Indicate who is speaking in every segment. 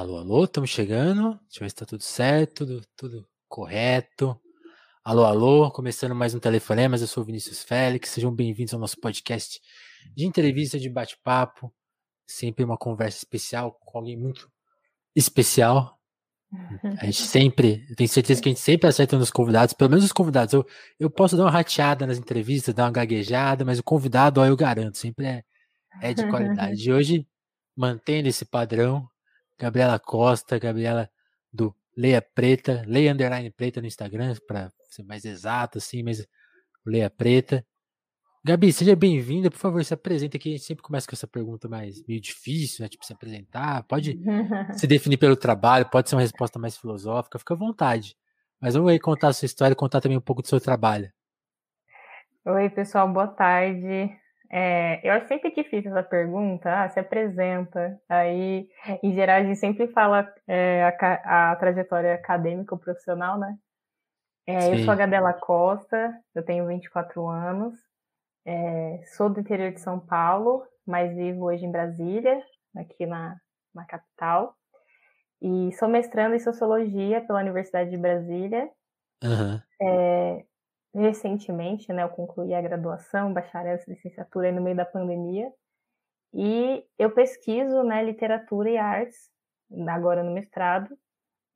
Speaker 1: Alô, alô, estamos chegando. Deixa eu ver se tá tudo certo, tudo, tudo correto. Alô, alô, começando mais um Telefonemas, eu sou o Vinícius Félix, sejam bem-vindos ao nosso podcast de entrevista, de bate-papo, sempre uma conversa especial com alguém muito especial. A gente sempre, eu tenho certeza que a gente sempre acerta nos convidados, pelo menos os convidados. Eu, eu posso dar uma rateada nas entrevistas, dar uma gaguejada, mas o convidado, ó, eu garanto, sempre é, é de qualidade. E hoje, mantendo esse padrão, Gabriela Costa, Gabriela do Leia Preta, Leia Underline Preta no Instagram, para ser mais exato, assim, mas Leia Preta. Gabi, seja bem-vinda, por favor, se apresenta aqui. A gente sempre começa com essa pergunta mais meio difícil, né? Tipo, se apresentar. Pode se definir pelo trabalho, pode ser uma resposta mais filosófica, fica à vontade. Mas vamos aí contar a sua história e contar também um pouco do seu trabalho.
Speaker 2: Oi, pessoal, boa tarde. É, eu acho sempre difícil essa pergunta, ah, se apresenta. Aí, em geral, a gente sempre fala é, a, a, trajetória acadêmica ou profissional, né? É, eu sou a Gadela Costa, eu tenho 24 anos, é, sou do interior de São Paulo, mas vivo hoje em Brasília, aqui na, na capital. E sou mestrando em Sociologia pela Universidade de Brasília.
Speaker 1: Uhum.
Speaker 2: É, recentemente, né, eu concluí a graduação, bacharel e licenciatura no meio da pandemia, e eu pesquiso, né, literatura e artes, agora no mestrado,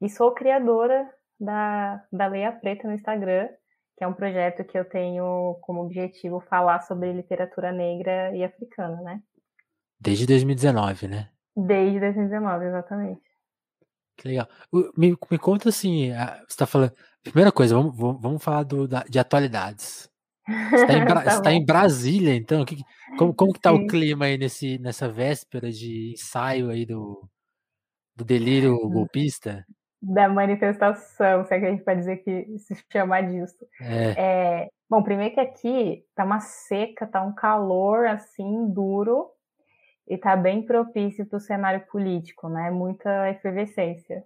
Speaker 2: e sou criadora da, da Leia Preta no Instagram, que é um projeto que eu tenho como objetivo falar sobre literatura negra e africana, né?
Speaker 1: Desde 2019, né?
Speaker 2: Desde 2019, exatamente.
Speaker 1: Que legal. Me, me conta assim, você está falando, Primeira coisa, vamos, vamos falar do, da, de atualidades. Você está em, Bra tá tá em, Brasília, então? Que, como, como que tá Sim. o clima aí nesse, nessa véspera de ensaio aí do, do delírio golpista?
Speaker 2: Da manifestação, se é que a gente pode dizer que se chama disso.
Speaker 1: É.
Speaker 2: É, bom, primeiro que aqui tá uma seca, tá um calor assim, duro, e tá bem propício para o cenário político, né? Muita efervescência.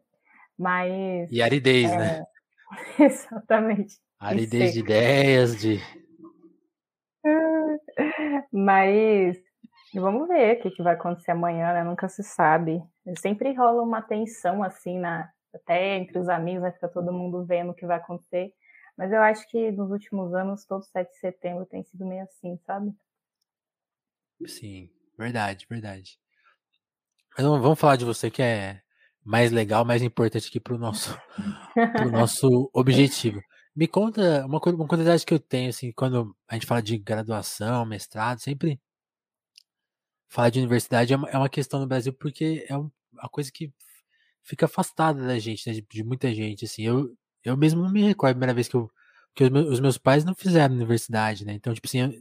Speaker 2: Mas.
Speaker 1: E aridez, é, né?
Speaker 2: Exatamente.
Speaker 1: Aridez de ideias, de.
Speaker 2: Mas vamos ver o que, que vai acontecer amanhã, né? Nunca se sabe. Sempre rola uma tensão assim, na, até entre os amigos, vai ficar todo mundo vendo o que vai acontecer. Mas eu acho que nos últimos anos, todo 7 de setembro tem sido meio assim, sabe?
Speaker 1: Sim, verdade, verdade. Mas vamos falar de você que é mais legal, mais importante aqui para o nosso, pro nosso objetivo. Me conta uma, uma curiosidade que eu tenho, assim, quando a gente fala de graduação, mestrado, sempre falar de universidade é uma, é uma questão no Brasil porque é uma coisa que fica afastada da gente, né, de, de, muita gente, assim. Eu, eu mesmo não me recordo a primeira vez que eu os meus, os meus pais não fizeram universidade, né? Então, tipo assim, eu,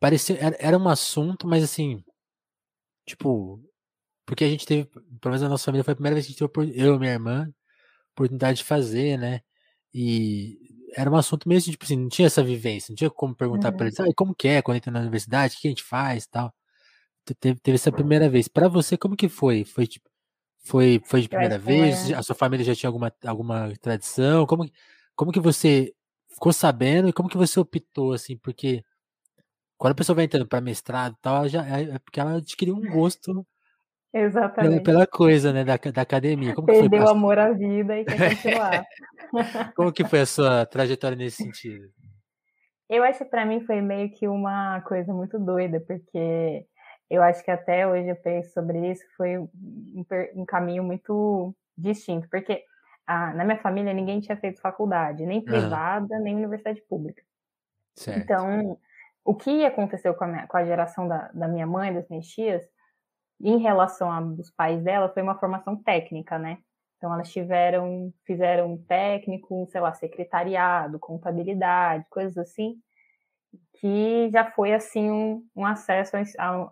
Speaker 1: parecia era, era um assunto, mas assim, tipo, porque a gente teve, pelo menos a nossa família foi a primeira vez que a gente teve, eu e minha irmã, oportunidade de fazer, né? E era um assunto mesmo, tipo assim, não tinha essa vivência, não tinha como perguntar uhum. para eles, ah, como que é quando entra na universidade, o que a gente faz tal. Teve, teve essa primeira vez. Para você, como que foi? Foi tipo, foi, foi de primeira vez? A sua família já tinha alguma, alguma tradição? Como, como que você ficou sabendo e como que você optou, assim, porque quando a pessoa vai entrando para mestrado e tal, ela já, é, é porque ela adquiriu um gosto
Speaker 2: Exatamente.
Speaker 1: Pela, coisa, né, da, da academia.
Speaker 2: Como Perdeu o amor à vida e quer continuar.
Speaker 1: Como que foi a sua trajetória nesse sentido?
Speaker 2: Eu acho que para mim foi meio que uma coisa muito doida, porque eu acho que até hoje eu penso sobre isso, foi um, um caminho muito distinto, porque ah, na minha família ninguém tinha feito faculdade, nem privada, uhum. nem universidade pública.
Speaker 1: Certo.
Speaker 2: Então, o que aconteceu com a, minha, com a geração da, da minha mãe, das minhas tias, em relação aos pais dela, foi uma formação técnica, né? Então elas tiveram, fizeram técnico, sei lá, secretariado, contabilidade, coisas assim, que já foi assim um, um acesso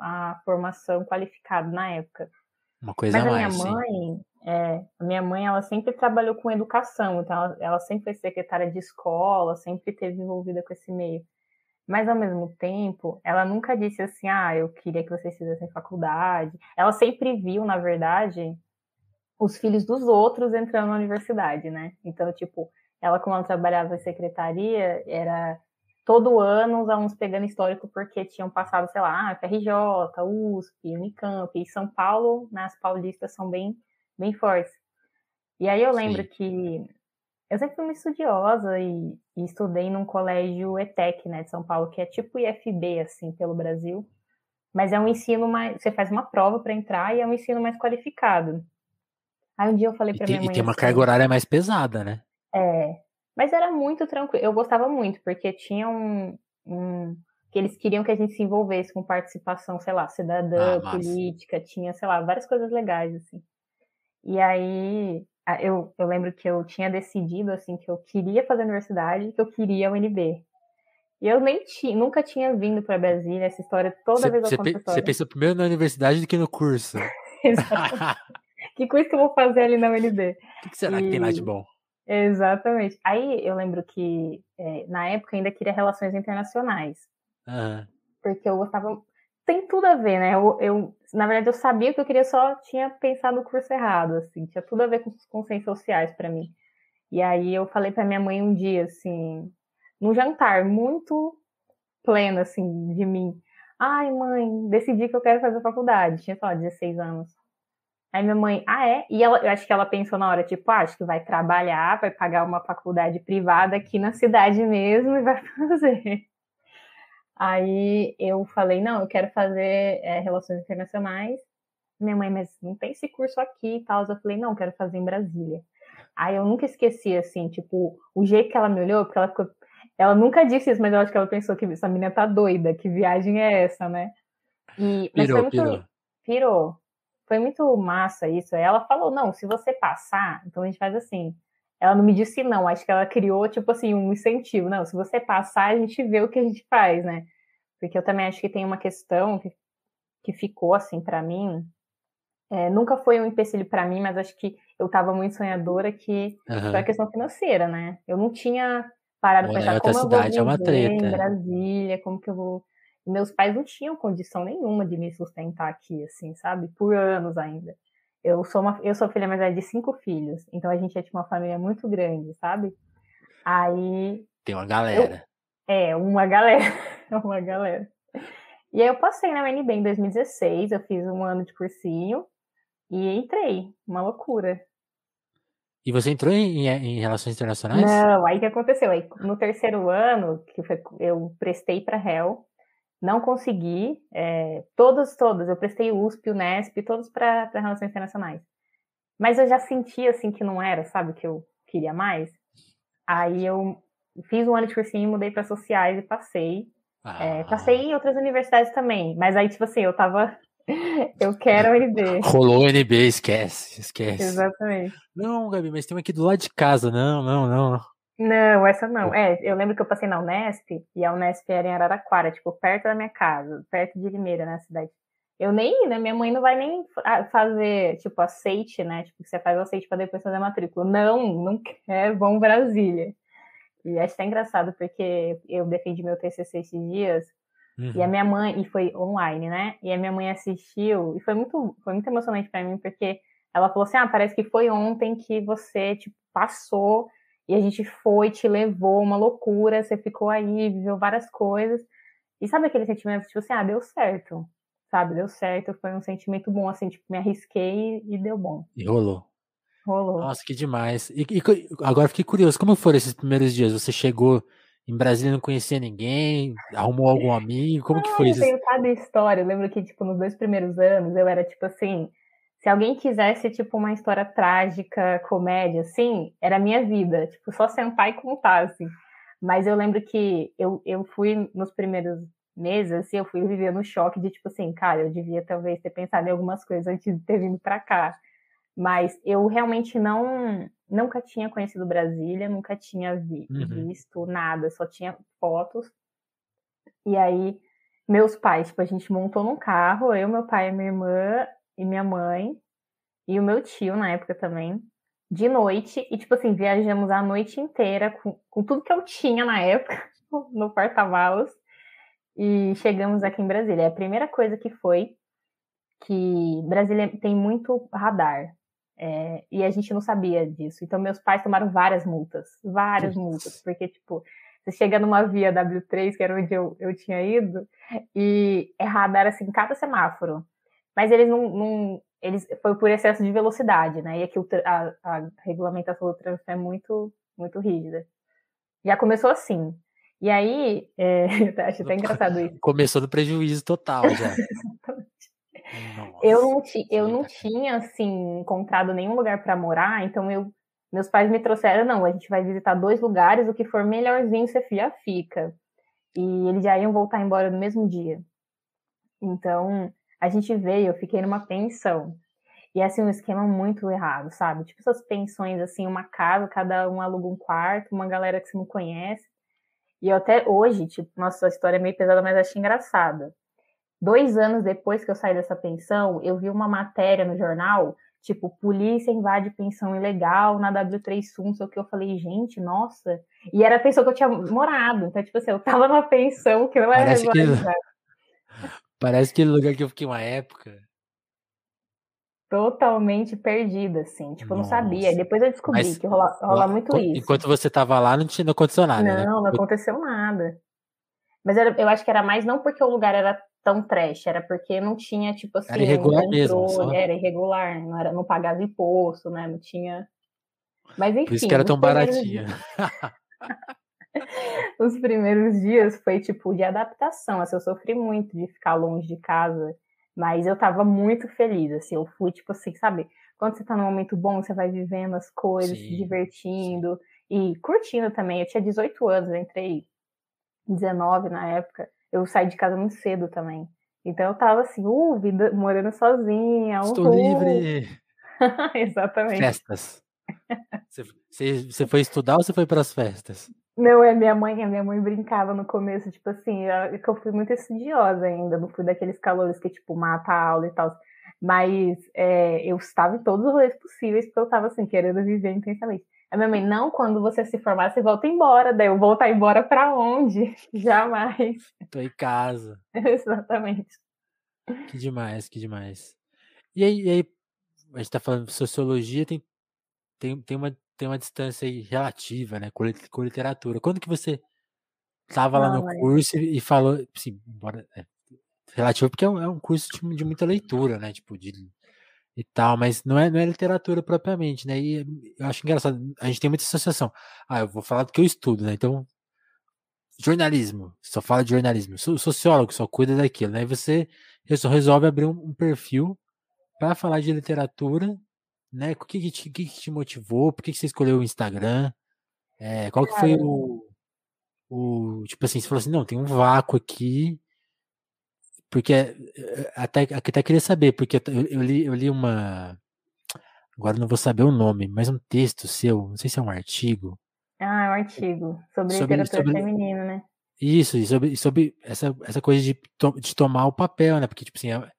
Speaker 2: à formação qualificada na época.
Speaker 1: Uma coisa
Speaker 2: Mas a
Speaker 1: mais,
Speaker 2: minha mãe, é, a minha mãe, ela sempre trabalhou com educação, então ela, ela sempre foi secretária de escola, sempre esteve envolvida com esse meio. Mas ao mesmo tempo, ela nunca disse assim: "Ah, eu queria que vocês fizessem faculdade". Ela sempre viu, na verdade, os filhos dos outros entrando na universidade, né? Então, tipo, ela como ela trabalhava em secretaria, era todo ano os alunos pegando histórico porque tinham passado, sei lá, FRJ, USP, Unicamp, e São Paulo, né, paulistas são bem, bem fortes. E aí eu lembro Sim. que eu sempre fui uma estudiosa e, e, estudei num colégio ETEC, né, de São Paulo, que é tipo IFB, assim, pelo Brasil. Mas é um ensino mais. Você faz uma prova para entrar e é um ensino mais qualificado. Aí um dia eu falei para minha mãe.
Speaker 1: E tem uma assim, carga horária mais pesada, né?
Speaker 2: É. Mas era muito tranquilo. Eu gostava muito, porque tinha um, um. que eles queriam que a gente se envolvesse com participação, sei lá, cidadã, ah, política, tinha, sei lá, várias coisas legais, assim. E aí eu, eu lembro que eu tinha decidido assim que eu queria fazer universidade, que eu queria a UNB. E eu nem tinha, nunca tinha vindo para Brasília, essa história toda cê, vez eu conto
Speaker 1: Você pensou primeiro na universidade do que no curso.
Speaker 2: que curso que eu vou fazer ali na UNB?
Speaker 1: O que, que, será e... que tem lá de bom?
Speaker 2: Exatamente. Aí eu lembro que é, na época eu ainda queria relações internacionais.
Speaker 1: Uhum.
Speaker 2: Porque eu gostava tem tudo a ver, né? Eu, eu, na verdade, eu sabia que eu queria, só tinha pensado no curso errado, assim, tinha tudo a ver com, com ciências sociais para mim. E aí eu falei para minha mãe um dia, assim, num jantar muito pleno, assim, de mim. Ai, mãe, decidi que eu quero fazer faculdade. Tinha, lá, 16 anos. Aí minha mãe, ah, é? E ela, eu acho que ela pensou na hora, tipo, ah, acho que vai trabalhar, vai pagar uma faculdade privada aqui na cidade mesmo e vai fazer. Aí eu falei, não, eu quero fazer é, relações internacionais. Minha mãe, mas não tem esse curso aqui e tal. Eu falei, não, quero fazer em Brasília. Aí eu nunca esqueci, assim, tipo, o jeito que ela me olhou, porque ela ficou. Ela nunca disse isso, mas eu acho que ela pensou que essa menina tá doida, que viagem é essa, né? E, mas pirou, foi muito, pirou. Pirou. Foi muito massa isso. Aí ela falou, não, se você passar, então a gente faz assim. Ela não me disse não, acho que ela criou, tipo assim, um incentivo. Não, se você passar, a gente vê o que a gente faz, né? Porque eu também acho que tem uma questão que, que ficou, assim, para mim. É, nunca foi um empecilho para mim, mas acho que eu estava muito sonhadora que uhum. foi a questão financeira, né? Eu não tinha parado para pensar como eu vou viver é uma treta. em Brasília, como que eu vou... Meus pais não tinham condição nenhuma de me sustentar aqui, assim, sabe? Por anos ainda. Eu sou uma, eu sou filha mais velha de cinco filhos, então a gente é tipo uma família muito grande, sabe? Aí
Speaker 1: tem uma galera.
Speaker 2: Eu, é, uma galera, uma galera. E aí eu passei na UNB em 2016, eu fiz um ano de cursinho e entrei, uma loucura.
Speaker 1: E você entrou em, em relações internacionais?
Speaker 2: Não, aí o que aconteceu? Aí, no terceiro ano, que foi, eu prestei para réu, não consegui, é, todos, todos, eu prestei USP, Unesp, todos para relações internacionais. Mas eu já sentia, assim, que não era, sabe, que eu queria mais. Aí eu fiz um ano de cursinho, mudei para sociais e passei. É, ah. É, passei em outras universidades também, mas aí, tipo assim, eu tava. eu quero o NB.
Speaker 1: Rolou o NB, esquece, esquece.
Speaker 2: Exatamente.
Speaker 1: Não, Gabi, mas tem uma aqui do lado de casa. Não, não, não.
Speaker 2: Não, essa não. É, eu lembro que eu passei na Unesp, e a Unesp era em Araraquara, tipo, perto da minha casa, perto de Limeira, na cidade. Eu nem, né, minha mãe não vai nem fazer, tipo, aceite, né, tipo, você faz o aceite para depois fazer a matrícula. Não, não quer, vão Brasília. E acho até engraçado, porque eu defendi meu TCC esses dias, uhum. e a uhum. minha mãe, e foi online, né, e a minha mãe assistiu, e foi muito, foi muito emocionante para mim, porque ela falou assim, ah, parece que foi ontem que você, tipo, passou e a gente foi, te levou, uma loucura, você ficou aí, viveu várias coisas. E sabe aquele sentimento, tipo assim, ah, deu certo, sabe? Deu certo, foi um sentimento bom, assim, tipo, me arrisquei e deu bom.
Speaker 1: E rolou.
Speaker 2: Rolou.
Speaker 1: Nossa, que demais. E, e agora fiquei curioso, como foram esses primeiros dias? Você chegou em Brasília não conhecia ninguém, arrumou algum amigo, como que foi isso?
Speaker 2: Eu tenho cada história, eu lembro que, tipo, nos dois primeiros anos, eu era, tipo assim, se alguém quisesse, tipo, uma história trágica, comédia, assim, era a minha vida. Tipo, só sentar e contar, assim. Mas eu lembro que eu, eu fui nos primeiros meses, assim, eu fui viver no choque de, tipo assim, cara, eu devia talvez ter pensado em algumas coisas antes de ter vindo para cá. Mas eu realmente não, nunca tinha conhecido Brasília, nunca tinha vi, uhum. visto nada, só tinha fotos. E aí, meus pais, tipo, a gente montou num carro, eu, meu pai e minha irmã, e minha mãe e o meu tio na época também, de noite, e tipo assim, viajamos a noite inteira com, com tudo que eu tinha na época no porta-malas e chegamos aqui em Brasília. A primeira coisa que foi que Brasília tem muito radar. É, e a gente não sabia disso. Então, meus pais tomaram várias multas, várias multas, porque, tipo, Você chega numa via W3, que era onde eu, eu tinha ido, e é radar assim, cada semáforo. Mas eles não, não eles foi por excesso de velocidade, né? E aqui a, a regulamentação do trânsito é muito, muito rígida. Já começou assim. E aí, é, acho até engraçado isso.
Speaker 1: Começou no prejuízo total já.
Speaker 2: Nossa, eu não, ti, eu não tinha, assim, encontrado nenhum lugar para morar, então eu, meus pais me trouxeram, não, a gente vai visitar dois lugares, o que for melhorzinho você já fica. E eles já iam voltar embora no mesmo dia. Então, a gente veio, eu fiquei numa pensão. E assim, um esquema muito errado, sabe? Tipo essas pensões, assim, uma casa, cada um aluga um quarto, uma galera que você não conhece. E eu até hoje, tipo, nossa, a história é meio pesada, mas acho engraçada. Dois anos depois que eu saí dessa pensão, eu vi uma matéria no jornal, tipo, polícia invade pensão ilegal na W3 Sum, só que eu falei, gente, nossa. E era a pensão que eu tinha morado. Então, tipo assim, eu tava numa pensão que não era
Speaker 1: Parece. Parece aquele lugar que eu fiquei uma época.
Speaker 2: Totalmente perdida, assim. Tipo, eu não sabia. Depois eu descobri Mas, que rola, rola muito isso.
Speaker 1: Enquanto você tava lá, não, tinha, não aconteceu nada.
Speaker 2: Não,
Speaker 1: né?
Speaker 2: não aconteceu nada. Mas era, eu acho que era mais não porque o lugar era tão trash, era porque não tinha, tipo assim,
Speaker 1: era irregular mesmo, só.
Speaker 2: era irregular, não, era, não pagava imposto, né? Não tinha. Mas enfim.
Speaker 1: Por isso que era tão baratinha.
Speaker 2: Os primeiros dias foi tipo de adaptação, assim, eu sofri muito de ficar longe de casa, mas eu tava muito feliz, assim, eu fui tipo assim, sabe? Quando você tá num momento bom, você vai vivendo as coisas, sim, se divertindo sim. e curtindo também. Eu tinha 18 anos, eu entrei 19 na época. Eu saí de casa muito cedo também. Então eu tava assim, uh, vida, morando sozinha.
Speaker 1: Estou livre!
Speaker 2: Exatamente.
Speaker 1: Festas. Você, você foi estudar ou você foi para as festas?
Speaker 2: Não, é minha mãe, a minha mãe brincava no começo, tipo assim, eu, que eu fui muito estudiosa ainda, não fui daqueles calores que, tipo, mata a aula e tal. Mas é, eu estava em todos os rolês possíveis, porque eu estava assim, querendo viver intensamente. A minha mãe, não, quando você se formar, você volta embora. Daí eu voltar embora para onde? Jamais.
Speaker 1: Tô em casa.
Speaker 2: Exatamente.
Speaker 1: Que demais, que demais. E aí, e aí, a gente tá falando de sociologia, tem, tem, tem uma tem uma distância aí relativa, né, com, literatura. Quando que você estava lá no curso e, falou, assim, embora, é, relativo porque é um, é um curso de, de, muita leitura, né, tipo, de, e tal, mas não é, não é literatura propriamente, né, e eu acho engraçado, a gente tem muita associação. Ah, eu vou falar do que eu estudo, né, então, jornalismo, só fala de jornalismo, sociólogo só cuida daquilo, né, e você resolve abrir um, um perfil para falar de literatura né? O que, que, te, que, te motivou? Por que, que você escolheu o Instagram? É, qual que foi o, o. Tipo assim, você falou assim, não, tem um vácuo aqui. Porque eh, até, até queria saber, porque eu, eu, li, eu li uma. Agora não vou saber o nome, mas um texto seu, não sei se é um artigo.
Speaker 2: Ah, é um artigo sobre, sobre literatura sobre, feminina, né?
Speaker 1: Isso, e sobre, sobre essa, essa coisa de, de tomar o papel, né? Porque, tipo assim, a,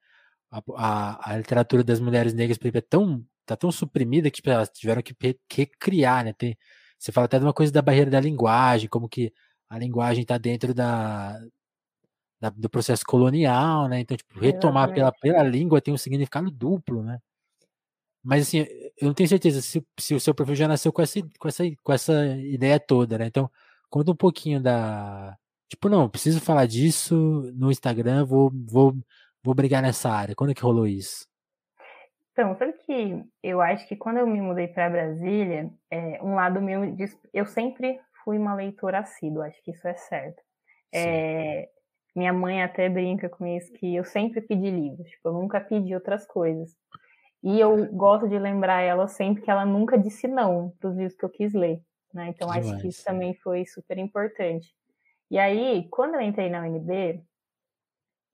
Speaker 1: a, a literatura das mulheres negras é tão tá tão suprimida que tipo, elas tiveram que recriar, né? Tem, você fala até de uma coisa da barreira da linguagem, como que a linguagem está dentro da, da, do processo colonial, né? Então, tipo, retomar pela, pela língua tem um significado duplo, né? Mas assim, eu não tenho certeza se, se o seu perfil já nasceu com essa, com essa, com essa ideia toda, né? Então, conta um pouquinho da. Tipo, não, preciso falar disso no Instagram, vou, vou, vou brigar nessa área. Quando é que rolou isso?
Speaker 2: Então, sabe que eu acho que quando eu me mudei para Brasília, é, um lado meu, eu sempre fui uma leitora assídua, acho que isso é certo. É, minha mãe até brinca com isso, que eu sempre pedi livros, tipo, eu nunca pedi outras coisas. E eu gosto de lembrar ela sempre que ela nunca disse não para os livros que eu quis ler, né? Então, acho demais. que isso também foi super importante. E aí, quando eu entrei na UNB,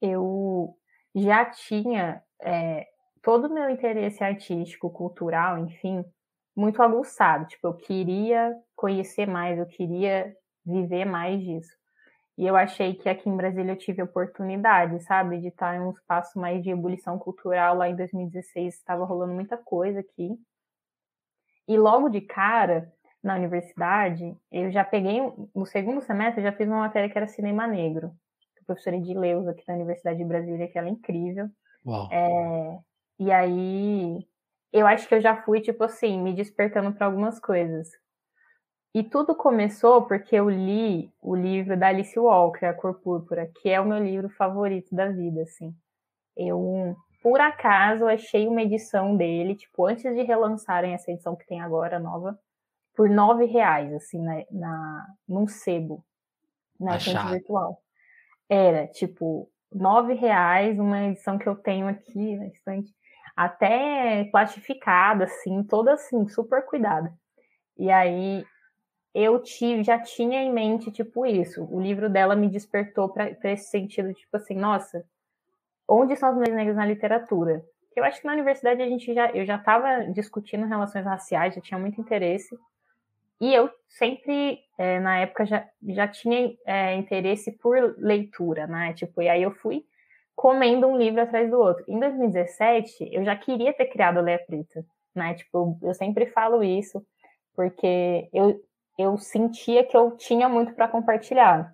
Speaker 2: eu já tinha é, todo o meu interesse artístico, cultural, enfim, muito aguçado. Tipo, eu queria conhecer mais, eu queria viver mais disso. E eu achei que aqui em Brasília eu tive oportunidade, sabe, de estar em um espaço mais de ebulição cultural. Lá em 2016 estava rolando muita coisa aqui. E logo de cara, na universidade, eu já peguei, no segundo semestre, eu já fiz uma matéria que era cinema negro. A professora Edileuza, aqui da Universidade de Brasília, que ela é incrível.
Speaker 1: Uau.
Speaker 2: É, e aí, eu acho que eu já fui, tipo assim, me despertando para algumas coisas. E tudo começou porque eu li o livro da Alice Walker, A Cor Púrpura, que é o meu livro favorito da vida, assim. Eu, por acaso, achei uma edição dele, tipo, antes de relançarem essa edição que tem agora, nova, por nove reais, assim, na, na, num sebo, na estante virtual. Era, tipo, nove reais, uma edição que eu tenho aqui na estante, até plastificada, assim, toda assim, super cuidada. E aí eu tive, já tinha em mente, tipo, isso. O livro dela me despertou para esse sentido, tipo assim, nossa, onde são as mulheres negras na literatura? Eu acho que na universidade a gente já, eu já estava discutindo relações raciais, já tinha muito interesse. E eu sempre, é, na época, já, já tinha é, interesse por leitura, né? Tipo, e aí eu fui comendo um livro atrás do outro. Em 2017, eu já queria ter criado a Leia Preta, né? Tipo, eu sempre falo isso, porque eu, eu sentia que eu tinha muito para compartilhar.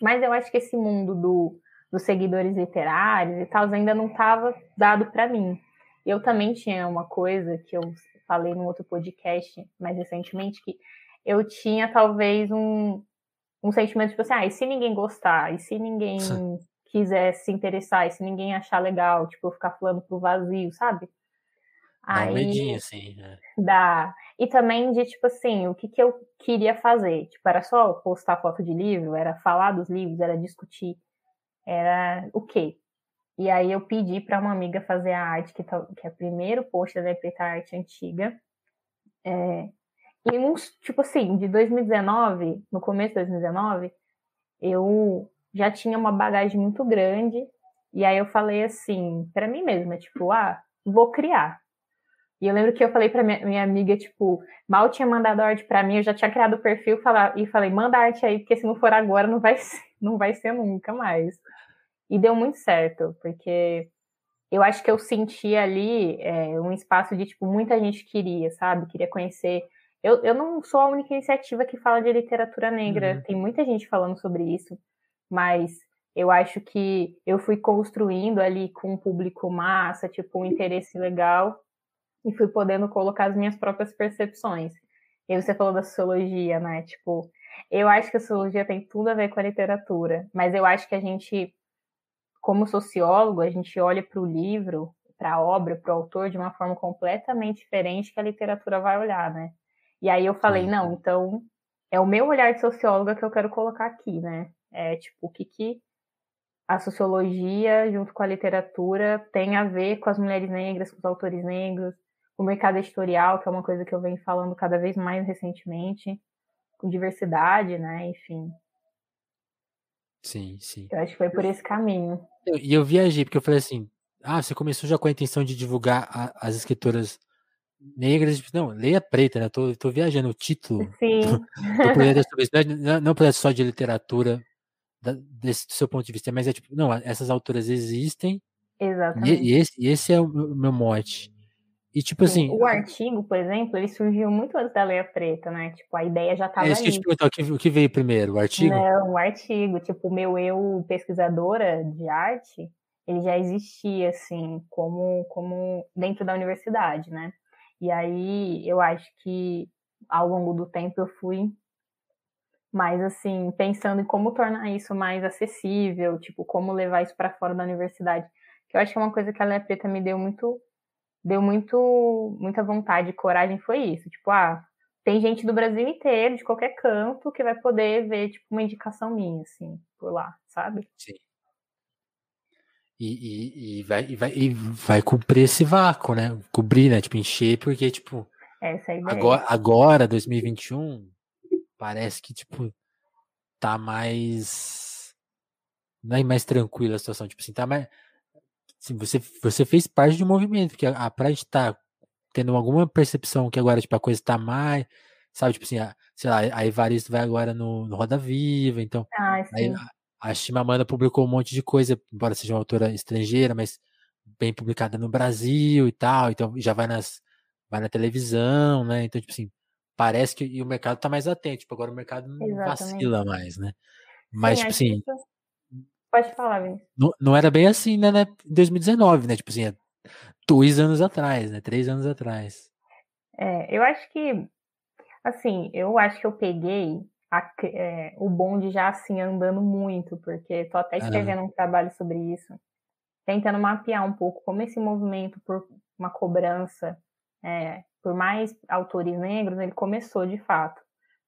Speaker 2: Mas eu acho que esse mundo do, dos seguidores literários e tal ainda não estava dado para mim. Eu também tinha uma coisa que eu falei no outro podcast mais recentemente, que eu tinha talvez um, um sentimento tipo assim, ah, e se ninguém gostar? E se ninguém Sim. Quiser se interessar? E se ninguém achar legal? Tipo, eu ficar falando pro vazio, sabe?
Speaker 1: Dá Aí, um medinho, assim. Né?
Speaker 2: Dá. E também de, tipo assim, o que, que eu queria fazer? Tipo, era só postar foto de livro? Era falar dos livros? Era discutir? Era o quê? E aí eu pedi para uma amiga fazer a arte, que, tá, que é o primeiro post da Preta Arte Antiga. É, e uns, tipo assim, de 2019, no começo de 2019, eu já tinha uma bagagem muito grande. E aí eu falei assim, para mim mesma, tipo, ah, vou criar. E eu lembro que eu falei pra minha, minha amiga, tipo, mal tinha mandado arte para mim, eu já tinha criado o perfil falar, e falei, manda arte aí, porque se não for agora, não vai ser, não vai ser nunca mais. E deu muito certo, porque eu acho que eu senti ali é, um espaço de, tipo, muita gente queria, sabe? Queria conhecer. Eu, eu não sou a única iniciativa que fala de literatura negra, uhum. tem muita gente falando sobre isso, mas eu acho que eu fui construindo ali com um público massa, tipo, um interesse legal, e fui podendo colocar as minhas próprias percepções. E você falou da sociologia, né? Tipo, eu acho que a sociologia tem tudo a ver com a literatura, mas eu acho que a gente, como sociólogo, a gente olha para o livro, para a obra, para o autor de uma forma completamente diferente que a literatura vai olhar, né? E aí eu falei, não, então é o meu olhar de socióloga que eu quero colocar aqui, né? É tipo, o que, que a sociologia, junto com a literatura, tem a ver com as mulheres negras, com os autores negros, o mercado editorial, que é uma coisa que eu venho falando cada vez mais recentemente, com diversidade, né? Enfim.
Speaker 1: Sim, sim.
Speaker 2: Eu acho que foi por esse caminho.
Speaker 1: E eu, eu, viajei, porque eu falei assim: ah, você começou já com a intenção de divulgar a, as escritoras negras. Não, leia preta, né? Eu tô, tô viajando. O título.
Speaker 2: Sim. Do,
Speaker 1: do não, não é só de literatura, da, desse do seu ponto de vista, mas é tipo, não, essas autoras existem.
Speaker 2: Exatamente.
Speaker 1: E, e esse, esse é o meu mote. E tipo Sim, assim.
Speaker 2: O artigo, por exemplo, ele surgiu muito antes da Leia Preta, né? Tipo, a ideia já estava. É
Speaker 1: isso que eu te o que veio primeiro? O artigo?
Speaker 2: Não, o artigo. Tipo, o meu eu, pesquisadora de arte, ele já existia, assim, como, como dentro da universidade, né? E aí eu acho que ao longo do tempo eu fui mais assim, pensando em como tornar isso mais acessível, tipo, como levar isso para fora da universidade. Que eu acho que é uma coisa que a Leia Preta me deu muito deu muito, muita vontade e coragem foi isso. Tipo, ah, tem gente do Brasil inteiro, de qualquer canto, que vai poder ver, tipo, uma indicação minha, assim, por lá, sabe?
Speaker 1: Sim. E, e, e, vai, e, vai, e vai cumprir esse vácuo, né? Cobrir, né? Tipo, encher, porque, tipo.
Speaker 2: Essa é a ideia.
Speaker 1: Agora, agora, 2021, parece que, tipo, tá mais. Não é mais tranquila a situação. Tipo assim, tá mais Sim, você, você fez parte de um movimento, porque a, a Pride está tendo alguma percepção que agora, tipo, a coisa está mais, sabe, tipo assim, a, sei lá, a Evaristo vai agora no, no Roda Viva, então
Speaker 2: ah,
Speaker 1: aí, a, a Chimamanda publicou um monte de coisa, embora seja uma autora estrangeira, mas bem publicada no Brasil e tal, então já vai nas vai na televisão, né? Então, tipo assim, parece que e o mercado tá mais atento, tipo, agora o mercado não Exatamente. vacila mais, né? Mas, Sim, tipo assim, isso
Speaker 2: Pode falar, Vinícius.
Speaker 1: Não, não era bem assim, né, né? Em 2019, né? Tipo assim, é dois anos atrás, né? Três anos atrás.
Speaker 2: É, eu acho que Assim, eu acho que eu peguei a, é, o bonde já assim andando muito, porque tô até escrevendo um trabalho sobre isso, tentando mapear um pouco como esse movimento por uma cobrança é, por mais autores negros, ele começou de fato.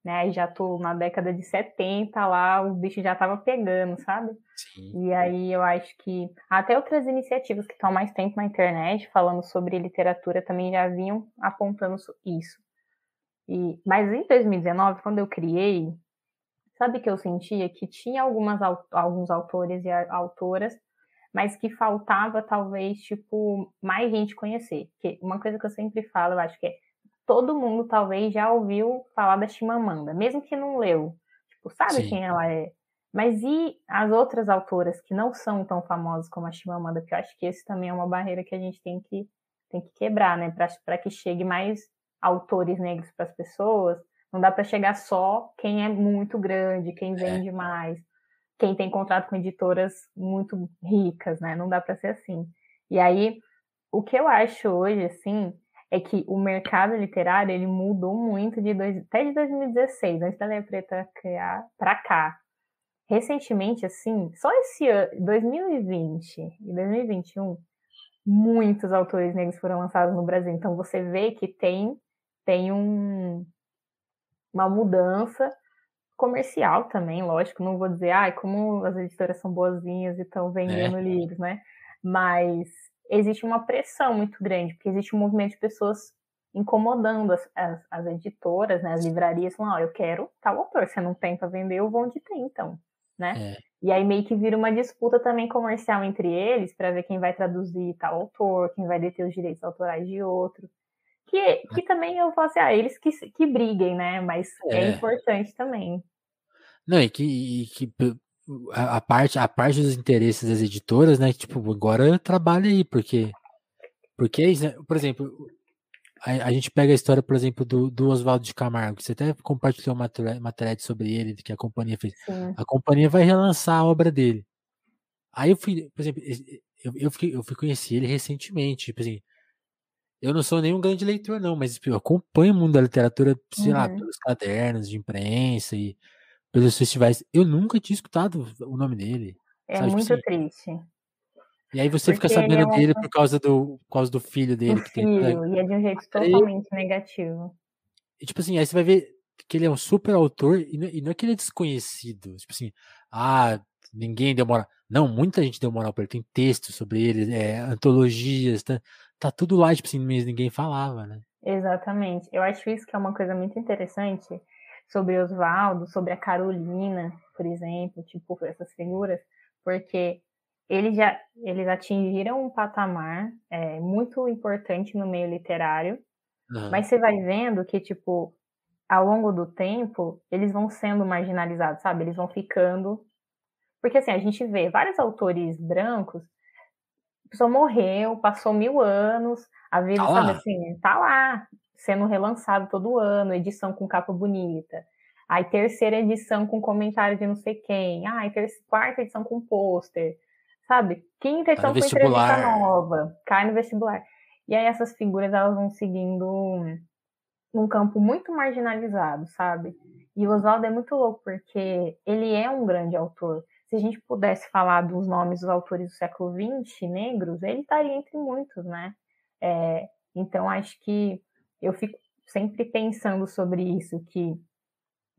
Speaker 2: Né? Já tô na década de 70 lá, o bicho já tava pegando, sabe? Sim. E aí eu acho que até outras iniciativas que estão mais tempo na internet falando sobre literatura também já vinham apontando isso. E, mas em 2019, quando eu criei, sabe que eu sentia que tinha algumas, alguns autores e autoras mas que faltava talvez, tipo, mais gente conhecer. Porque uma coisa que eu sempre falo, eu acho que é todo mundo talvez já ouviu falar da Chimamanda, mesmo que não leu. Tipo, sabe Sim. quem ela é? Mas e as outras autoras que não são tão famosas como a Chimamanda? Porque eu acho que esse também é uma barreira que a gente tem que, tem que quebrar, né? Para que chegue mais autores negros para as pessoas. Não dá para chegar só quem é muito grande, quem é. vende é. mais quem tem contrato com editoras muito ricas, né? Não dá para ser assim. E aí, o que eu acho hoje, assim, é que o mercado literário ele mudou muito de dois, até de 2016, antes da Lei Preta criar, para cá. Recentemente, assim, só esse ano, 2020 e 2021, muitos autores negros foram lançados no Brasil. Então você vê que tem tem um, uma mudança comercial também, lógico, não vou dizer, ai, como as editoras são boazinhas e estão vendendo é. livros, né? Mas existe uma pressão muito grande, porque existe um movimento de pessoas incomodando as, as, as editoras, né, as livrarias, falando, ó, oh, eu quero tal autor, você não tem para vender, eu vou onde tem, então, né? É. E aí meio que vira uma disputa também comercial entre eles para ver quem vai traduzir tal autor, quem vai deter os direitos autorais de outro. Que, que também eu falo assim, ah, eles que, que briguem, né? Mas é, é importante também.
Speaker 1: Não, e que, e que a, a, parte, a parte dos interesses das editoras, né? Tipo, agora trabalha aí, porque. Porque, é né, por exemplo, a, a, gente pega a história, por exemplo, do, do Oswaldo de Camargo, que você até compartilhou uma matéria sobre ele, que a companhia fez. Sim. A companhia vai relançar a obra dele. Aí eu fui, por exemplo, eu, eu, fui, eu fui conhecer ele recentemente, tipo assim, eu não sou nenhum grande leitor, não, mas tipo, eu acompanho o mundo da literatura, sei uhum. lá, pelos cadernos de imprensa e pelos festivais. Eu nunca tinha escutado o nome dele.
Speaker 2: É sabe? Tipo muito assim. triste.
Speaker 1: E aí você Porque fica sabendo é uma... dele por causa do, por causa do filho dele.
Speaker 2: Do que filho, tem, e é de um jeito totalmente negativo.
Speaker 1: E tipo assim, aí você vai ver que ele é um super autor e não, e não é que ele é desconhecido. Tipo assim, ah, ninguém deu moral. Não, muita gente deu moral pra ele. Tem textos sobre ele, é, antologias, tá, tá tudo lá, tipo assim, mas ninguém falava, né?
Speaker 2: Exatamente. Eu acho isso que é uma coisa muito interessante sobre Oswaldo, sobre a Carolina, por exemplo, tipo, essas figuras, porque eles já eles atingiram um patamar é, muito importante no meio literário, uhum. mas você vai vendo que, tipo, ao longo do tempo, eles vão sendo marginalizados, sabe? Eles vão ficando. Porque, assim, a gente vê vários autores brancos pessoa morreu, passou mil anos, a vida, tá sabe assim, tá lá, sendo relançado todo ano, edição com capa bonita. Aí terceira edição com comentário de não sei quem. Ai, terceira, quarta edição com pôster. Sabe? Quinta edição com entrevista nova. Cai no vestibular. E aí essas figuras elas vão seguindo um campo muito marginalizado, sabe? E o Oswaldo é muito louco porque ele é um grande autor se a gente pudesse falar dos nomes dos autores do século XX negros, ele estaria entre muitos, né? É, então, acho que eu fico sempre pensando sobre isso, que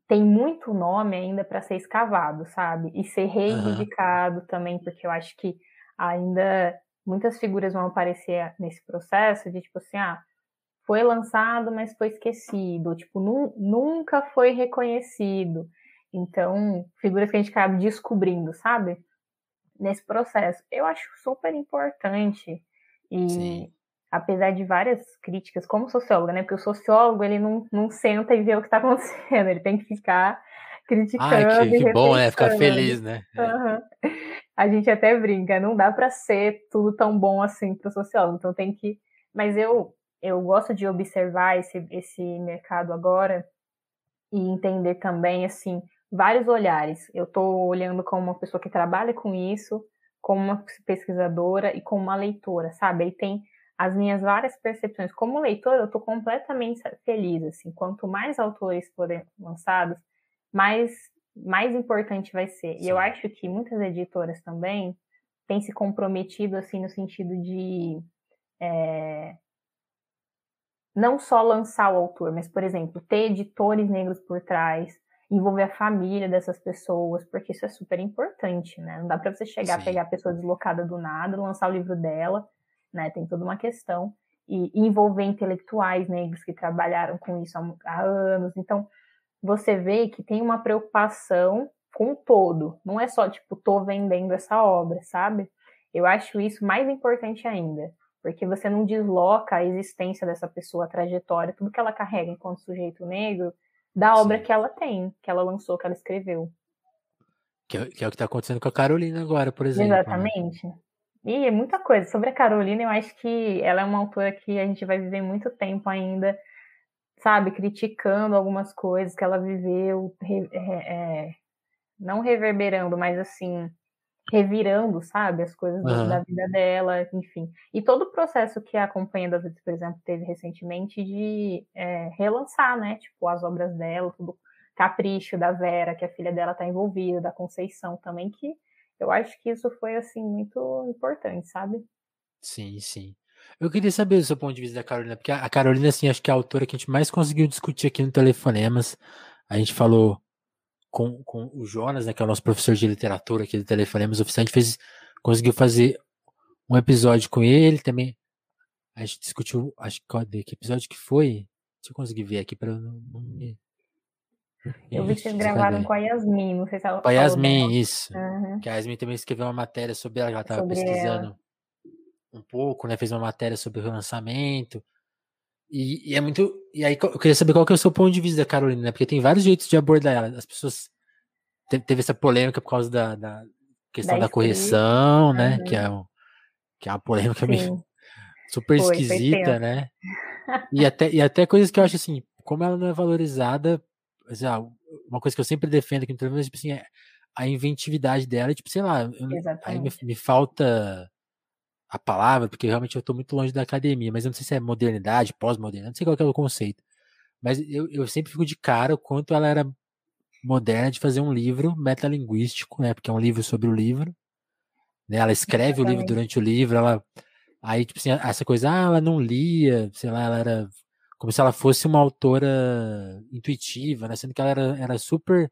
Speaker 2: tem muito nome ainda para ser escavado, sabe? E ser reivindicado uhum. também, porque eu acho que ainda muitas figuras vão aparecer nesse processo de tipo assim, ah, foi lançado, mas foi esquecido, tipo, nu nunca foi reconhecido. Então, figuras que a gente acaba descobrindo, sabe? Nesse processo. Eu acho super importante. E Sim. Apesar de várias críticas, como socióloga, né? Porque o sociólogo, ele não, não senta e vê o que está acontecendo. Ele tem que ficar criticando. Ai,
Speaker 1: que, que bom, né? Ficar feliz, né?
Speaker 2: Uhum. A gente até brinca, não dá para ser tudo tão bom assim para o sociólogo. Então tem que. Mas eu, eu gosto de observar esse, esse mercado agora e entender também, assim, vários olhares. Eu estou olhando como uma pessoa que trabalha com isso, como uma pesquisadora e como uma leitora, sabe? Aí tem as minhas várias percepções. Como leitor, eu estou completamente feliz, assim, quanto mais autores forem lançados, mais, mais importante vai ser. Sim. E eu acho que muitas editoras também têm se comprometido, assim, no sentido de é, não só lançar o autor, mas, por exemplo, ter editores negros por trás, envolver a família dessas pessoas, porque isso é super importante, né? Não dá para você chegar, Sim. pegar a pessoa deslocada do nada, lançar o livro dela, né? Tem toda uma questão. E, envolver intelectuais negros que trabalharam com isso há, há anos. Então, você vê que tem uma preocupação com o todo. Não é só, tipo, tô vendendo essa obra, sabe? Eu acho isso mais importante ainda porque você não desloca a existência dessa pessoa, a trajetória, tudo que ela carrega enquanto sujeito negro, da obra Sim. que ela tem, que ela lançou, que ela escreveu.
Speaker 1: Que é, que é o que está acontecendo com a Carolina agora, por exemplo. Né?
Speaker 2: Exatamente. Né? E é muita coisa. Sobre a Carolina, eu acho que ela é uma autora que a gente vai viver muito tempo ainda, sabe, criticando algumas coisas que ela viveu, é, não reverberando, mas assim, revirando, sabe, as coisas uhum. da vida dela, enfim. E todo o processo que a Companhia das Letras, por exemplo, teve recentemente de é, relançar, né, tipo, as obras dela, tudo Capricho da Vera, que a filha dela está envolvida, da Conceição também, que eu acho que isso foi, assim, muito importante, sabe?
Speaker 1: Sim, sim. Eu queria saber do seu ponto de vista da Carolina, porque a Carolina, assim, acho que é a autora que a gente mais conseguiu discutir aqui no Telefonemas. A gente falou com, com o Jonas, né, que é o nosso professor de literatura aqui do Telefonemas Oficial, a gente fez, conseguiu fazer um episódio com ele também. A gente discutiu, acho que que episódio que foi? Deixa eu conseguir ver aqui para não me...
Speaker 2: Eu vi que vocês gravaram com a Yasmin, não sei se ela
Speaker 1: Com a Yasmin, dela. isso. Uhum. Que a Yasmin também escreveu uma matéria sobre ela, ela estava pesquisando ela. um pouco, né? Fez uma matéria sobre o relançamento. E, e, é muito. E aí eu queria saber qual que é o seu ponto de vista da Carolina, né? Porque tem vários jeitos de abordar ela. As pessoas. Teve essa polêmica por causa da, da questão da, da correção, uhum. né? Que é, um, que é uma polêmica meio super foi, esquisita, foi né? E até, e até coisas que eu acho assim, como ela não é valorizada, uma coisa que eu sempre defendo aqui no telefone, tipo assim, é a inventividade dela, tipo, sei lá, eu, aí me, me falta a palavra, porque realmente eu estou muito longe da academia, mas eu não sei se é modernidade, pós-modernidade, não sei qual é o conceito. Mas eu, eu sempre fico de cara o quanto ela era moderna de fazer um livro metalinguístico, né? Porque é um livro sobre o livro. Né? Ela escreve Exatamente. o livro durante o livro, ela. Aí, tipo assim, essa coisa, ah, ela não lia, sei lá, ela era. Como se ela fosse uma autora intuitiva, né? Sendo que ela era, era super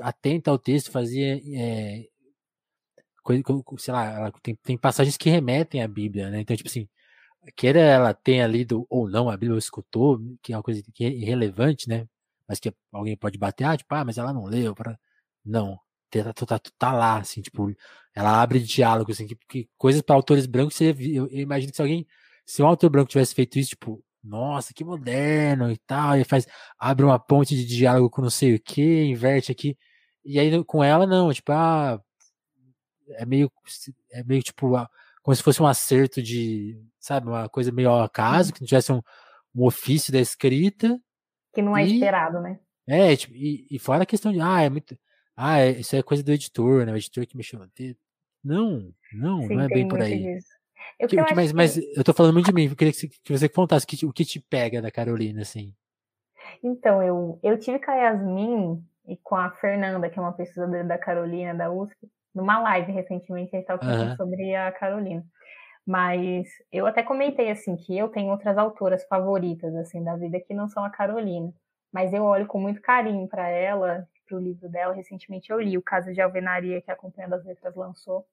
Speaker 1: atenta ao texto, fazia é, sei lá, tem, tem passagens que remetem à Bíblia, né? Então, tipo assim, queira ela tenha lido ou não a Bíblia ou escutou, que é uma coisa que é irrelevante, né? Mas que alguém pode bater, ah, tipo, ah, mas ela não leu, para não, tá, tá, tá, tá, lá, assim, tipo, ela abre diálogo, assim, que, que coisas para autores brancos, eu, eu imagino que se alguém, se um autor branco tivesse feito isso, tipo, nossa, que moderno e tal, e faz, abre uma ponte de diálogo com não sei o que, inverte aqui, e aí com ela não, tipo, ah, é meio, é meio tipo, como se fosse um acerto de, sabe, uma coisa meio ao acaso, que não tivesse um, um ofício da escrita.
Speaker 2: Que não é e, esperado, né?
Speaker 1: É, tipo, e, e fora a questão de, ah, é muito, ah, é, isso é coisa do editor, né, o editor que mexeu no. Não, não, Sim, não é bem por aí. Eu que, que, mas, que... mas eu tô falando muito de mim, eu queria que, que você contasse que, o que te pega da Carolina, assim.
Speaker 2: Então, eu, eu tive com a Yasmin e com a Fernanda, que é uma pesquisadora da Carolina, da USP, numa live recentemente, a gente estava falando uhum. sobre a Carolina. Mas eu até comentei assim que eu tenho outras autoras favoritas assim da vida que não são a Carolina, mas eu olho com muito carinho para ela, para o livro dela. Recentemente eu li o caso de Alvenaria que a Companhia das Letras lançou.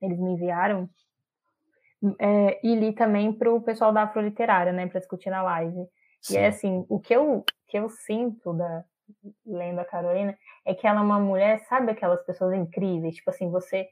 Speaker 2: Eles me enviaram é, e li também para o pessoal da Afroliterária, né, para discutir na live. Sim. E é assim, o que eu que eu sinto da lendo a Carolina é que ela é uma mulher, sabe aquelas pessoas incríveis? Tipo assim, você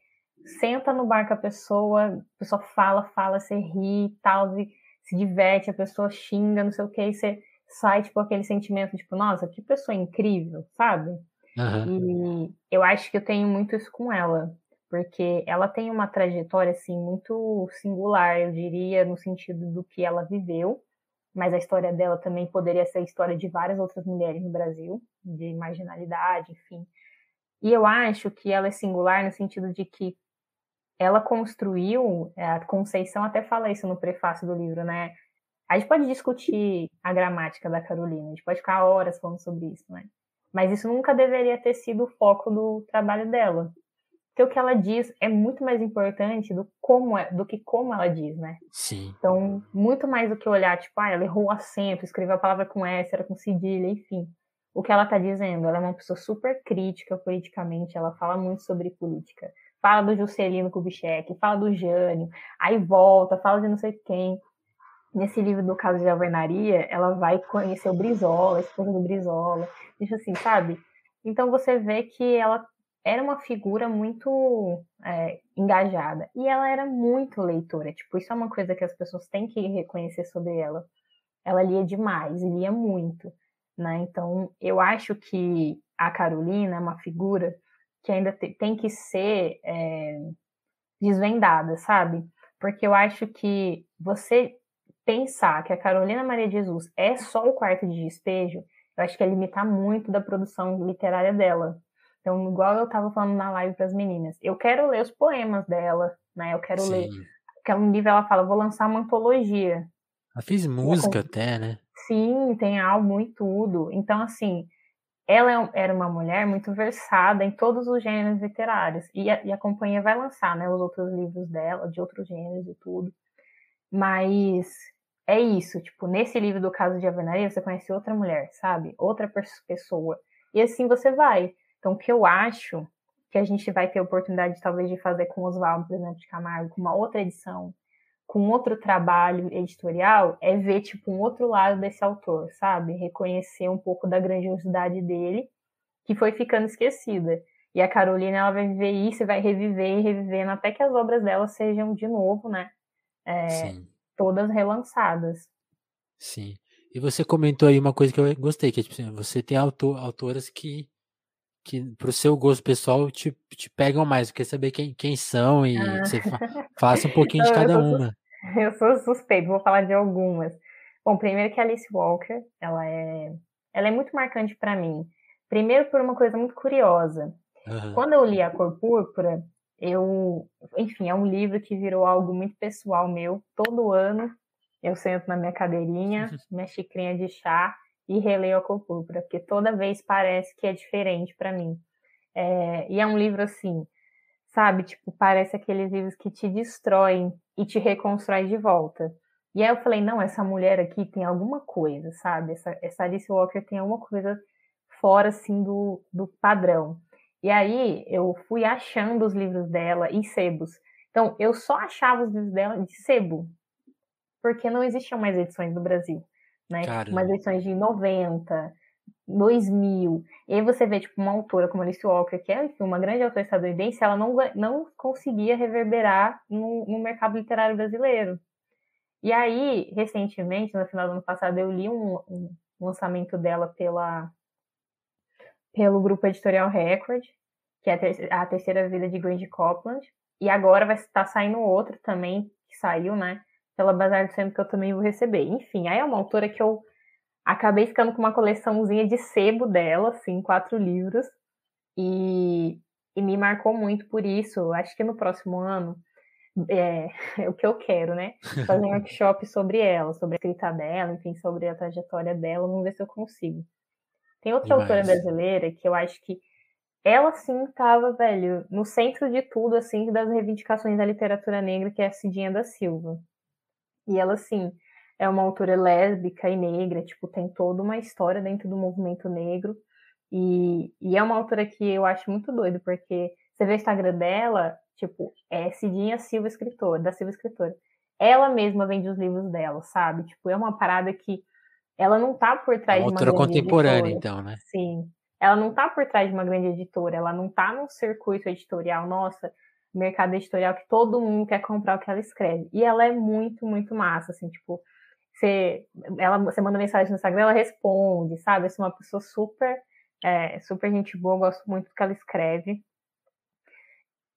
Speaker 2: senta no bar com a pessoa, a pessoa fala, fala, você ri e tal, e se diverte, a pessoa xinga, não sei o que, e você sai, tipo, aquele sentimento, tipo, nossa, que pessoa incrível, sabe? Uhum. E eu acho que eu tenho muito isso com ela, porque ela tem uma trajetória, assim, muito singular, eu diria, no sentido do que ela viveu, mas a história dela também poderia ser a história de várias outras mulheres no Brasil, de marginalidade, enfim. E eu acho que ela é singular no sentido de que ela construiu, é, a Conceição até fala isso no prefácio do livro, né? A gente pode discutir a gramática da Carolina, a gente pode ficar horas falando sobre isso, né? Mas isso nunca deveria ter sido o foco do trabalho dela. O que ela diz é muito mais importante do, como é, do que como ela diz, né?
Speaker 1: Sim.
Speaker 2: Então, muito mais do que olhar, tipo, ah, ela errou o acento, escreveu a palavra com S, era com cedilha, enfim. O que ela está dizendo, ela é uma pessoa super crítica politicamente, ela fala muito sobre política. Fala do Juscelino Kubitschek, fala do Jânio, aí volta, fala de não sei quem nesse livro do caso de alvenaria, ela vai conhecer o Brizola, a esposa do Brizola, isso assim, sabe? Então você vê que ela era uma figura muito é, engajada e ela era muito leitora. Tipo, isso é uma coisa que as pessoas têm que reconhecer sobre ela. Ela lia demais lia muito, né? Então eu acho que a Carolina é uma figura que ainda tem que ser é, desvendada, sabe? Porque eu acho que você pensar que a Carolina Maria de Jesus é só o quarto de despejo, eu acho que é limitar muito da produção literária dela. Então, igual eu estava falando na live para as meninas, eu quero ler os poemas dela, né? Eu quero Sim. ler. Porque um livro ela fala, vou lançar uma antologia.
Speaker 1: Ela fez música até, né?
Speaker 2: Sim, tem álbum e tudo. Então, assim, ela é era uma mulher muito versada em todos os gêneros literários. E a, e a companhia vai lançar, né, os outros livros dela, de outros gêneros e tudo. Mas é isso, tipo, nesse livro do caso de Avenaria, você conhece outra mulher, sabe? Outra pessoa. E assim você vai. Então, o que eu acho que a gente vai ter oportunidade, talvez, de fazer com Oswaldo, por exemplo, de Camargo, com uma outra edição, com outro trabalho editorial, é ver, tipo, um outro lado desse autor, sabe? Reconhecer um pouco da grandiosidade dele, que foi ficando esquecida. E a Carolina, ela vai viver isso e vai reviver e revivendo até que as obras dela sejam, de novo, né? É, Sim todas relançadas.
Speaker 1: Sim. E você comentou aí uma coisa que eu gostei, que é, tipo, assim, você tem autor, autoras que, que pro seu gosto pessoal te, te pegam mais, quer saber quem, quem são e ah. você fa, faça um pouquinho de cada
Speaker 2: eu
Speaker 1: uma.
Speaker 2: Eu sou suspeito, vou falar de algumas. Bom, primeiro que a Alice Walker, ela é, ela é muito marcante para mim. Primeiro por uma coisa muito curiosa. Uhum. Quando eu li A Cor Púrpura, eu, enfim, é um livro que virou algo muito pessoal meu. Todo ano eu sento na minha cadeirinha, minha xicrinha de chá e releio a cor púrpura, porque toda vez parece que é diferente para mim. É, e é um livro assim, sabe? Tipo, parece aqueles livros que te destroem e te reconstrói de volta. E aí eu falei, não, essa mulher aqui tem alguma coisa, sabe? Essa, essa Alice Walker tem alguma coisa fora, assim, do, do padrão. E aí eu fui achando os livros dela em sebos. Então, eu só achava os livros dela de sebo, porque não existiam mais edições no Brasil, né? Caramba. Umas edições de 90, 2000. E aí você vê, tipo, uma autora como Alice Walker, que é uma grande autora estadunidense, ela não, não conseguia reverberar no, no mercado literário brasileiro. E aí, recentemente, no final do ano passado, eu li um, um lançamento dela pela pelo grupo editorial Record, que é a terceira vida de Grande Copland. E agora vai estar saindo outro também, que saiu, né? Pela Bazar do Centro, que eu também vou receber. Enfim, aí é uma autora que eu acabei ficando com uma coleçãozinha de sebo dela, assim, quatro livros. E, e me marcou muito por isso. Acho que no próximo ano é, é, o que eu quero, né? Fazer um workshop sobre ela, sobre a escrita dela, enfim, sobre a trajetória dela. Vamos ver se eu consigo. Tem outra Demais. autora brasileira que eu acho que ela sim estava, velho, no centro de tudo, assim, das reivindicações da literatura negra, que é a Cidinha da Silva. E ela, sim, é uma autora lésbica e negra, tipo, tem toda uma história dentro do movimento negro. E, e é uma autora que eu acho muito doido, porque você vê o Instagram dela, tipo, é Cidinha Silva Escritora, da Silva Escritora. Ela mesma vende os livros dela, sabe? Tipo, é uma parada que ela não está por trás de uma grande
Speaker 1: contemporânea,
Speaker 2: editora.
Speaker 1: então, né?
Speaker 2: Sim. Ela não está por trás de uma grande editora, ela não está num circuito editorial, nossa, mercado editorial que todo mundo quer comprar o que ela escreve. E ela é muito, muito massa, assim, tipo, você, ela, você manda mensagem no Instagram, ela responde, sabe? Assim, uma pessoa super, é, super gente boa, gosto muito do que ela escreve.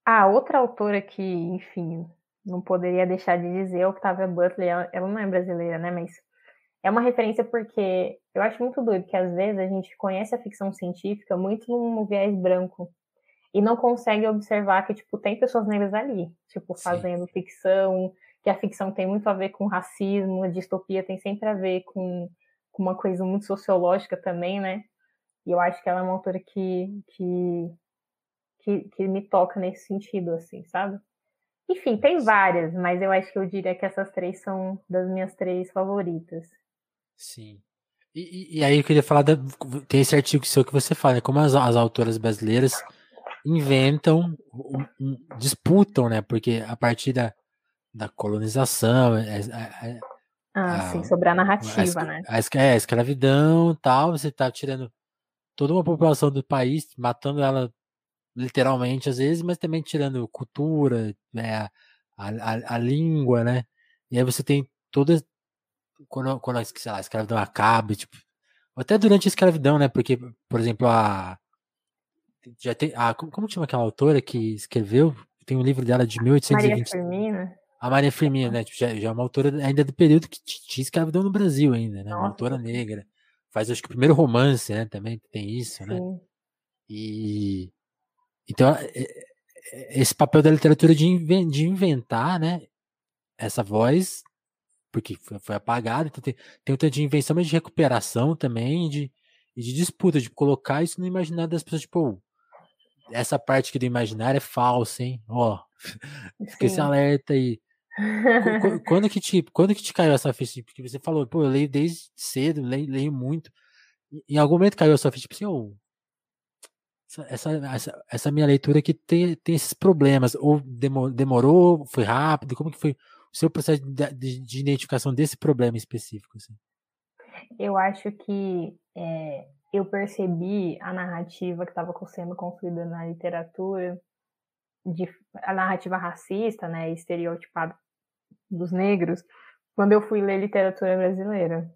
Speaker 2: A outra autora que, enfim, não poderia deixar de dizer é Octavia Butler, ela, ela não é brasileira, né? Mas é uma referência porque eu acho muito doido que às vezes a gente conhece a ficção científica muito num viés branco. E não consegue observar que, tipo, tem pessoas negras ali, tipo, fazendo Sim. ficção, que a ficção tem muito a ver com racismo, a distopia tem sempre a ver com, com uma coisa muito sociológica também, né? E eu acho que ela é uma autora que, que, que, que me toca nesse sentido, assim, sabe? Enfim, tem várias, mas eu acho que eu diria que essas três são das minhas três favoritas.
Speaker 1: Sim. E, e aí eu queria falar, da, tem esse artigo seu que você fala, né? como as, as autoras brasileiras inventam, disputam, né? Porque a partir da, da colonização, é, é,
Speaker 2: é, ah, a, sim, sobre a narrativa,
Speaker 1: a,
Speaker 2: né?
Speaker 1: A, é, a escravidão tal, você tá tirando toda uma população do país, matando ela literalmente às vezes, mas também tirando cultura, né, a, a, a língua, né? E aí você tem toda quando, quando sei lá, a escravidão acaba, tipo, até durante a escravidão, né? Porque, por exemplo, a já tem a como chama aquela autora que escreveu? Tem um livro dela de 1820. Maria Firmina. A Maria Firmina, né? Tipo, já, já é uma autora ainda do período que tinha escravidão no Brasil ainda, né? Uma autora negra. Faz acho que o primeiro romance, né? Também tem isso, né? Sim. E então, é, é, esse papel da literatura de, inventar, né, essa voz, porque foi, apagada, então tem, tem outra de invenção, mas de recuperação também, de, e de disputa, de colocar isso no imaginário das pessoas, tipo, essa parte aqui do imaginário é falsa, hein? Ó, fica esse alerta aí. quando que te, quando que te caiu essa ficha? Porque você falou, pô, eu leio desde cedo, leio, leio muito. Em algum momento caiu essa ficha, tipo assim, oh, essa, essa, essa minha leitura que tem, tem esses problemas. Ou demorou, foi rápido? Como que foi o seu processo de, de, de identificação desse problema específico? Assim?
Speaker 2: Eu acho que é, eu percebi a narrativa que estava sendo construída na literatura, de, a narrativa racista, né, estereotipada dos negros, quando eu fui ler literatura brasileira.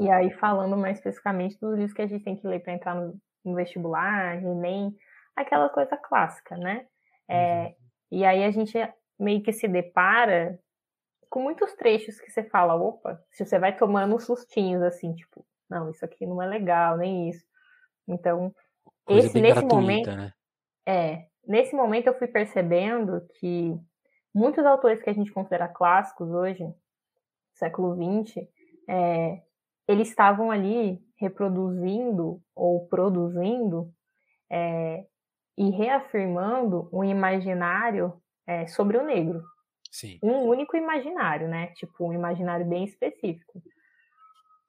Speaker 2: E aí, falando mais especificamente dos livros que a gente tem que ler para entrar no, no vestibular, nem aquela coisa clássica, né? É, uhum. E aí a gente meio que se depara com muitos trechos que você fala, opa, se você vai tomando sustinhos assim, tipo, não, isso aqui não é legal, nem isso. Então, coisa esse nesse gratuita, momento, né? é, nesse momento eu fui percebendo que muitos autores que a gente considera clássicos hoje, século XX, é, eles estavam ali reproduzindo ou produzindo é, e reafirmando um imaginário é, sobre o negro.
Speaker 1: Sim.
Speaker 2: Um único imaginário, né? Tipo, um imaginário bem específico.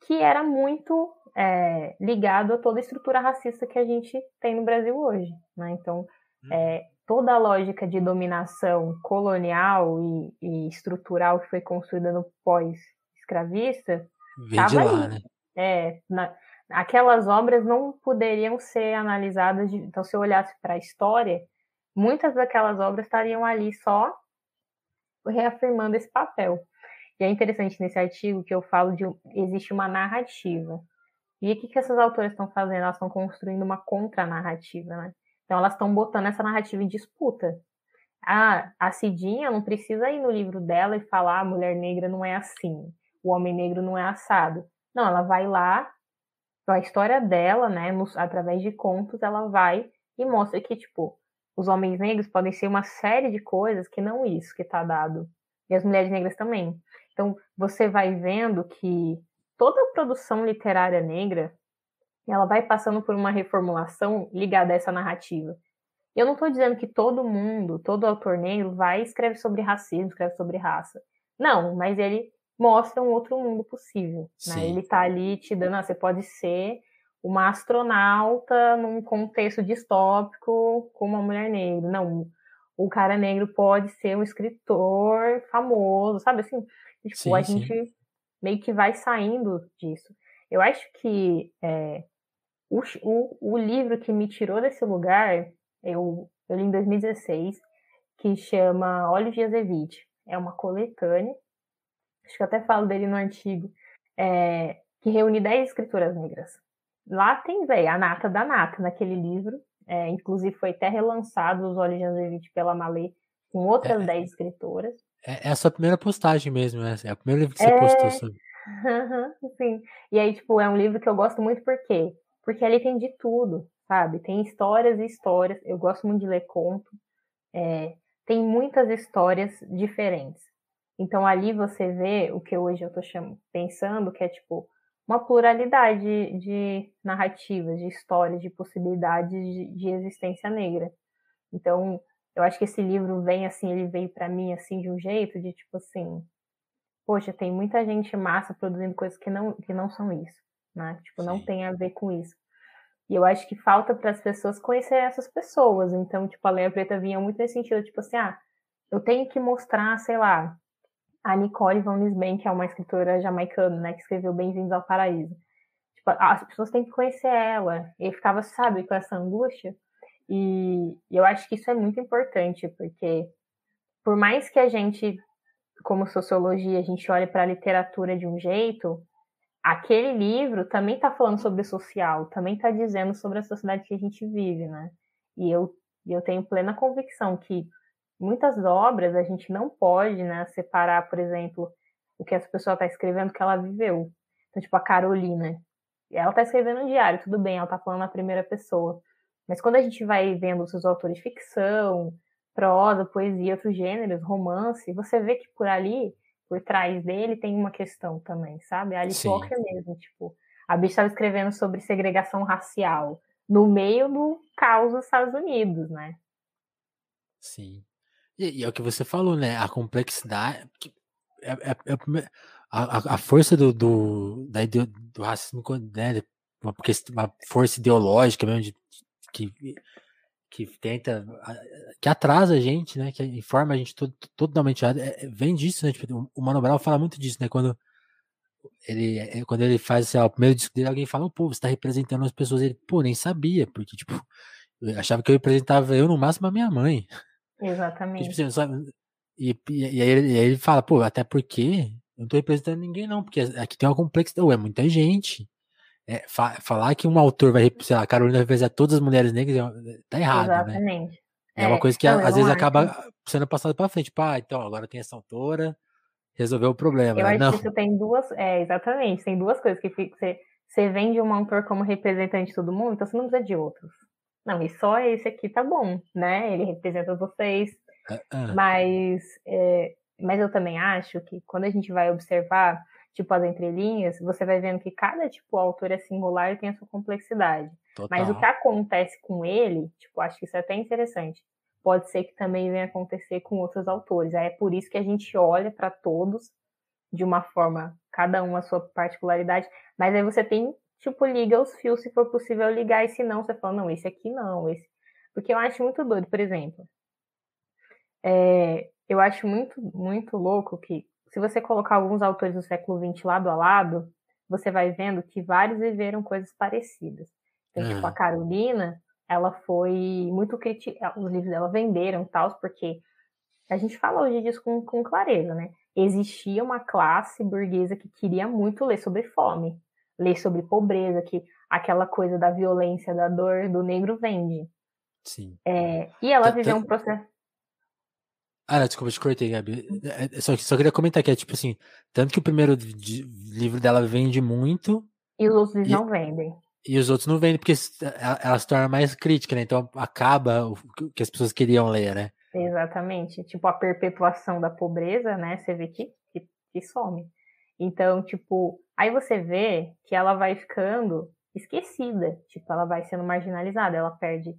Speaker 2: Que era muito é, ligado a toda a estrutura racista que a gente tem no Brasil hoje. Né? Então, hum. é, toda a lógica de dominação colonial e, e estrutural que foi construída no pós-escravista
Speaker 1: lá, ali. né?
Speaker 2: É, na, aquelas obras não poderiam ser analisadas. De, então, se eu olhasse para a história, muitas daquelas obras estariam ali só reafirmando esse papel. E é interessante nesse artigo que eu falo de existe uma narrativa. E o que, que essas autoras estão fazendo? Elas estão construindo uma contranarrativa, né? Então elas estão botando essa narrativa em disputa. Ah, a Cidinha não precisa ir no livro dela e falar a ah, mulher negra não é assim o homem negro não é assado. Não, ela vai lá, a história dela, né, nos, através de contos, ela vai e mostra que, tipo, os homens negros podem ser uma série de coisas que não isso que está dado. E as mulheres negras também. Então, você vai vendo que toda a produção literária negra, ela vai passando por uma reformulação ligada a essa narrativa. Eu não estou dizendo que todo mundo, todo autor negro vai e escreve sobre racismo, escreve sobre raça. Não, mas ele mostra um outro mundo possível. Né? Ele está ali te dando, ah, você pode ser uma astronauta num contexto distópico com uma mulher negra. Não, o cara negro pode ser um escritor famoso, sabe assim? Tipo, sim, a sim. gente meio que vai saindo disso. Eu acho que é, o, o, o, livro que me tirou desse lugar, eu, eu li em 2016, que chama Olhos de Azevedo. É uma coletânea acho que eu até falo dele no artigo, é, que reúne 10 escritoras negras. Lá tem, velho, a nata da nata naquele livro. É, inclusive foi até relançado Os Olhos de Azevedo pela Malê com outras é, 10 escritoras.
Speaker 1: É, é, a sua primeira postagem mesmo, né? É o primeiro livro que você postou sobre.
Speaker 2: sim. E aí, tipo, é um livro que eu gosto muito por quê? Porque ele tem de tudo, sabe? Tem histórias e histórias. Eu gosto muito de ler conto. É, tem muitas histórias diferentes. Então ali você vê o que hoje eu estou pensando, que é tipo uma pluralidade de, de narrativas, de histórias, de possibilidades de, de, existência negra. Então, eu acho que esse livro vem assim, ele veio para mim assim de um jeito de tipo assim, poxa, tem muita gente massa produzindo coisas que não que não são isso, né? Tipo, Sim. não tem a ver com isso. E eu acho que falta para as pessoas conhecer essas pessoas. Então, tipo, a Leia Preta vinha muito nesse sentido, tipo assim, ah, eu tenho que mostrar, sei lá, a Nicole Van Lisbeth, que é uma escritora jamaicana, né, que escreveu Bem-vindos ao Paraíso. Tipo, as pessoas têm que conhecer ela. E ficava, sabe, com essa angústia. E, eu acho que isso é muito importante, porque por mais que a gente, como sociologia, a gente olhe para a literatura de um jeito, aquele livro também está falando sobre social, também está dizendo sobre a sociedade que a gente vive, né? E eu, eu tenho plena convicção que muitas obras a gente não pode né, separar, por exemplo, o que essa pessoa está escrevendo que ela viveu. Então, tipo, a Carolina. Ela está escrevendo um diário, tudo bem, ela está falando na primeira pessoa. Mas quando a gente vai vendo os seus autores de ficção, prosa, poesia, outros gêneros, romance, você vê que por ali, por trás dele, tem uma questão também, sabe? A Alice Walker mesmo, tipo, a bicha estava escrevendo sobre segregação racial no meio do caos dos Estados Unidos, né?
Speaker 1: Sim. E, e, é o que você falou, né? A complexidade. É, é, é a, a, força do, do, da, do racismo, né? Uma, uma força ideológica mesmo de, que, que tenta. que atrasa a gente, né? Que informa a gente todo, totalmente. É, vem disso, né? Tipo, o Mano Brown fala muito disso, né? Quando ele, é, quando ele faz ó, o primeiro disco dele, alguém fala, pô, você tá representando as pessoas. Ele, pô, nem sabia, porque, tipo, eu achava que eu representava eu no máximo a minha mãe.
Speaker 2: Exatamente.
Speaker 1: tipo, assim, e, e, e, aí ele, e, aí ele, fala, pô, até porque eu não tô representando ninguém, não, porque aqui tem uma complexidade, ué, é muita gente. É, fa falar que um autor vai, sei lá, a Carolina representar todas as mulheres negras é, tá errado, né? Exatamente. né? É, é uma coisa que não, às vezes acho. acaba sendo passada para frente. Tipo, ah, então agora tem essa autora, resolveu o problema.
Speaker 2: Eu
Speaker 1: né?
Speaker 2: acho
Speaker 1: não.
Speaker 2: que isso tem duas, é, exatamente, tem duas coisas que você, você vende um autor como representante de todo mundo, então você não precisa de outros. Não, e só esse aqui tá bom, né? Ele representa vocês. Uh -uh. Mas, é, mas eu também acho que quando a gente vai observar, tipo, as entrelinhas, você vai vendo que cada, tipo, autor é singular e tem a sua complexidade. Total. Mas o que acontece com ele, tipo, acho que isso é até interessante. Pode ser que também venha acontecer com outros autores. Aí é por isso que a gente olha para todos de uma forma, cada um a sua particularidade, mas aí você tem tipo, liga os fios se for possível ligar, e se não, você fala, não, esse aqui não, esse. Porque eu acho muito doido, por exemplo. É, eu acho muito, muito louco que, se você colocar alguns autores do século XX lado a lado, você vai vendo que vários viveram coisas parecidas. Então, uhum. tipo, a Carolina, ela foi muito criticada, os livros dela venderam tal, porque a gente fala hoje disso com, com clareza, né? Existia uma classe burguesa que queria muito ler sobre fome ler sobre pobreza, que aquela coisa da violência, da dor do negro vende.
Speaker 1: Sim.
Speaker 2: É, e ela viveu um processo.
Speaker 1: Ah, não, desculpa, te cortei, Gabi. É, é, só, só queria comentar que é tipo assim, tanto que o primeiro livro dela vende muito.
Speaker 2: E os outros e, não vendem.
Speaker 1: E os outros não vendem porque ela se torna mais crítica, né? Então acaba o que as pessoas queriam ler, né?
Speaker 2: Exatamente. Tipo, a perpetuação da pobreza, né? Você vê que, que, que some. Então, tipo, aí você vê que ela vai ficando esquecida, tipo, ela vai sendo marginalizada, ela perde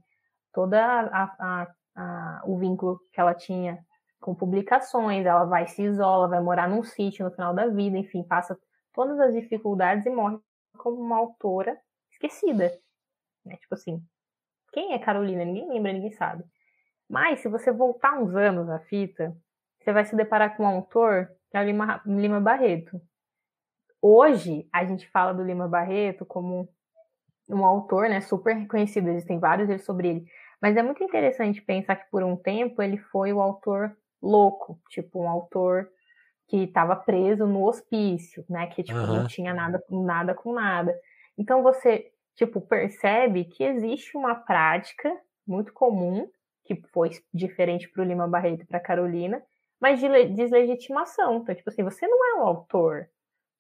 Speaker 2: toda a, a, a, o vínculo que ela tinha com publicações, ela vai se isola, vai morar num sítio no final da vida, enfim, passa todas as dificuldades e morre como uma autora esquecida. Né? Tipo assim, quem é Carolina? Ninguém lembra, ninguém sabe. Mas se você voltar uns anos à fita, você vai se deparar com um autor que é o Lima, Lima Barreto. Hoje, a gente fala do Lima Barreto como um autor né, super reconhecido, existem vários livros sobre ele. Mas é muito interessante pensar que por um tempo ele foi o autor louco, tipo um autor que estava preso no hospício, né, que tipo, uhum. não tinha nada com nada com nada. Então você tipo percebe que existe uma prática muito comum que foi diferente para o Lima Barreto e para Carolina, mas de deslegitimação. Então tipo assim, você não é um autor,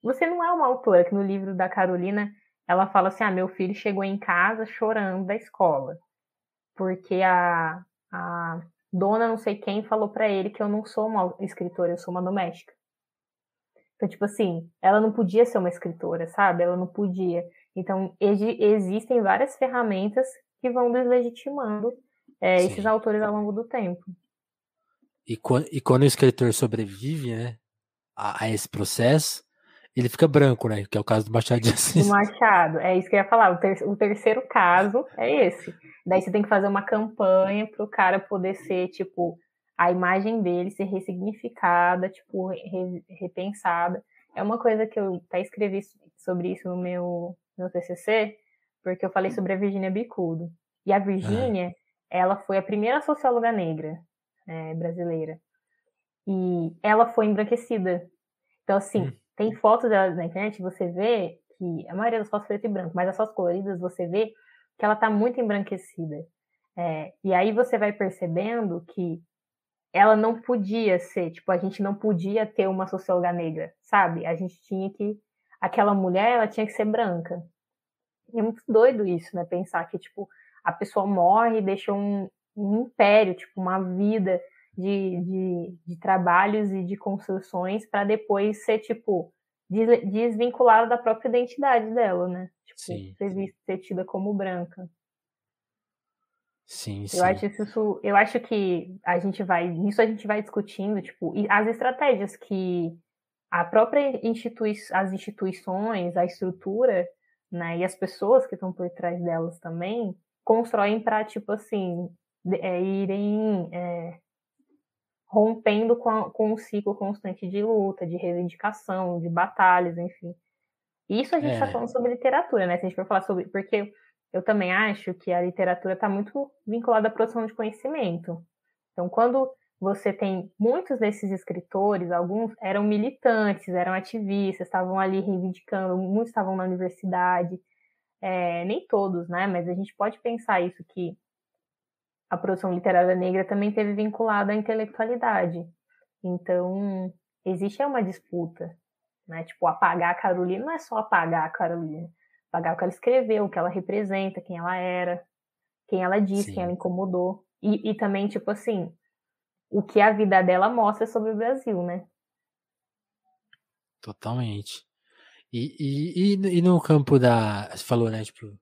Speaker 2: você não é uma autora que no livro da Carolina ela fala assim: ah, meu filho chegou em casa chorando da escola, porque a, a dona não sei quem falou para ele que eu não sou uma escritora, eu sou uma doméstica. Então, tipo assim, ela não podia ser uma escritora, sabe? Ela não podia. Então, existem várias ferramentas que vão deslegitimando é, esses autores ao longo do tempo.
Speaker 1: E quando, e quando o escritor sobrevive, né, a, a, esse processo, ele fica branco, né? Que é o caso do Machado de Assis.
Speaker 2: O Machado, é isso que eu ia falar. O, ter, o terceiro caso é esse. Daí você tem que fazer uma campanha para o cara poder ser, tipo, a imagem dele ser ressignificada, tipo, re, repensada. É uma coisa que eu até escrevi sobre isso no meu, meu TCC, porque eu falei sobre a Virgínia Bicudo. E a Virgínia, ela foi a primeira socióloga negra é, brasileira. E ela foi embranquecida. Então, assim, hum. Tem fotos dela na internet, você vê que a maioria das fotos preto e branco, mas as fotos coloridas você vê que ela está muito embranquecida. É, e aí você vai percebendo que ela não podia ser, tipo, a gente não podia ter uma socióloga negra, sabe? A gente tinha que. Aquela mulher, ela tinha que ser branca. E é muito doido isso, né? Pensar que, tipo, a pessoa morre e deixa um, um império, tipo, uma vida de, de, de trabalhos e de construções para depois ser, tipo, desvinculada da própria identidade dela, né? Tipo, sim, ser, vista, ser tida como branca.
Speaker 1: Sim,
Speaker 2: sim. Eu acho isso, eu acho que a gente vai, nisso a gente vai discutindo, tipo, as estratégias que a própria institui as instituições, a estrutura, né, e as pessoas que estão por trás delas também constroem para tipo assim é, irem é, rompendo com, a, com um ciclo constante de luta, de reivindicação, de batalhas, enfim. Isso a gente está é. falando sobre literatura, né? Se a gente for falar sobre. Porque eu também acho que a literatura está muito vinculada à produção de conhecimento. Então, quando você tem muitos desses escritores, alguns eram militantes, eram ativistas, estavam ali reivindicando, muitos estavam na universidade, é, nem todos, né? Mas a gente pode pensar isso que a produção literária negra também teve vinculada à intelectualidade. Então, existe uma disputa, né? Tipo, apagar a Carolina não é só apagar a Carolina, apagar o que ela escreveu, o que ela representa, quem ela era, quem ela disse, Sim. quem ela incomodou. E, e também, tipo assim, o que a vida dela mostra sobre o Brasil, né?
Speaker 1: Totalmente. E, e, e, e no campo da. Você falou, né? Tipo,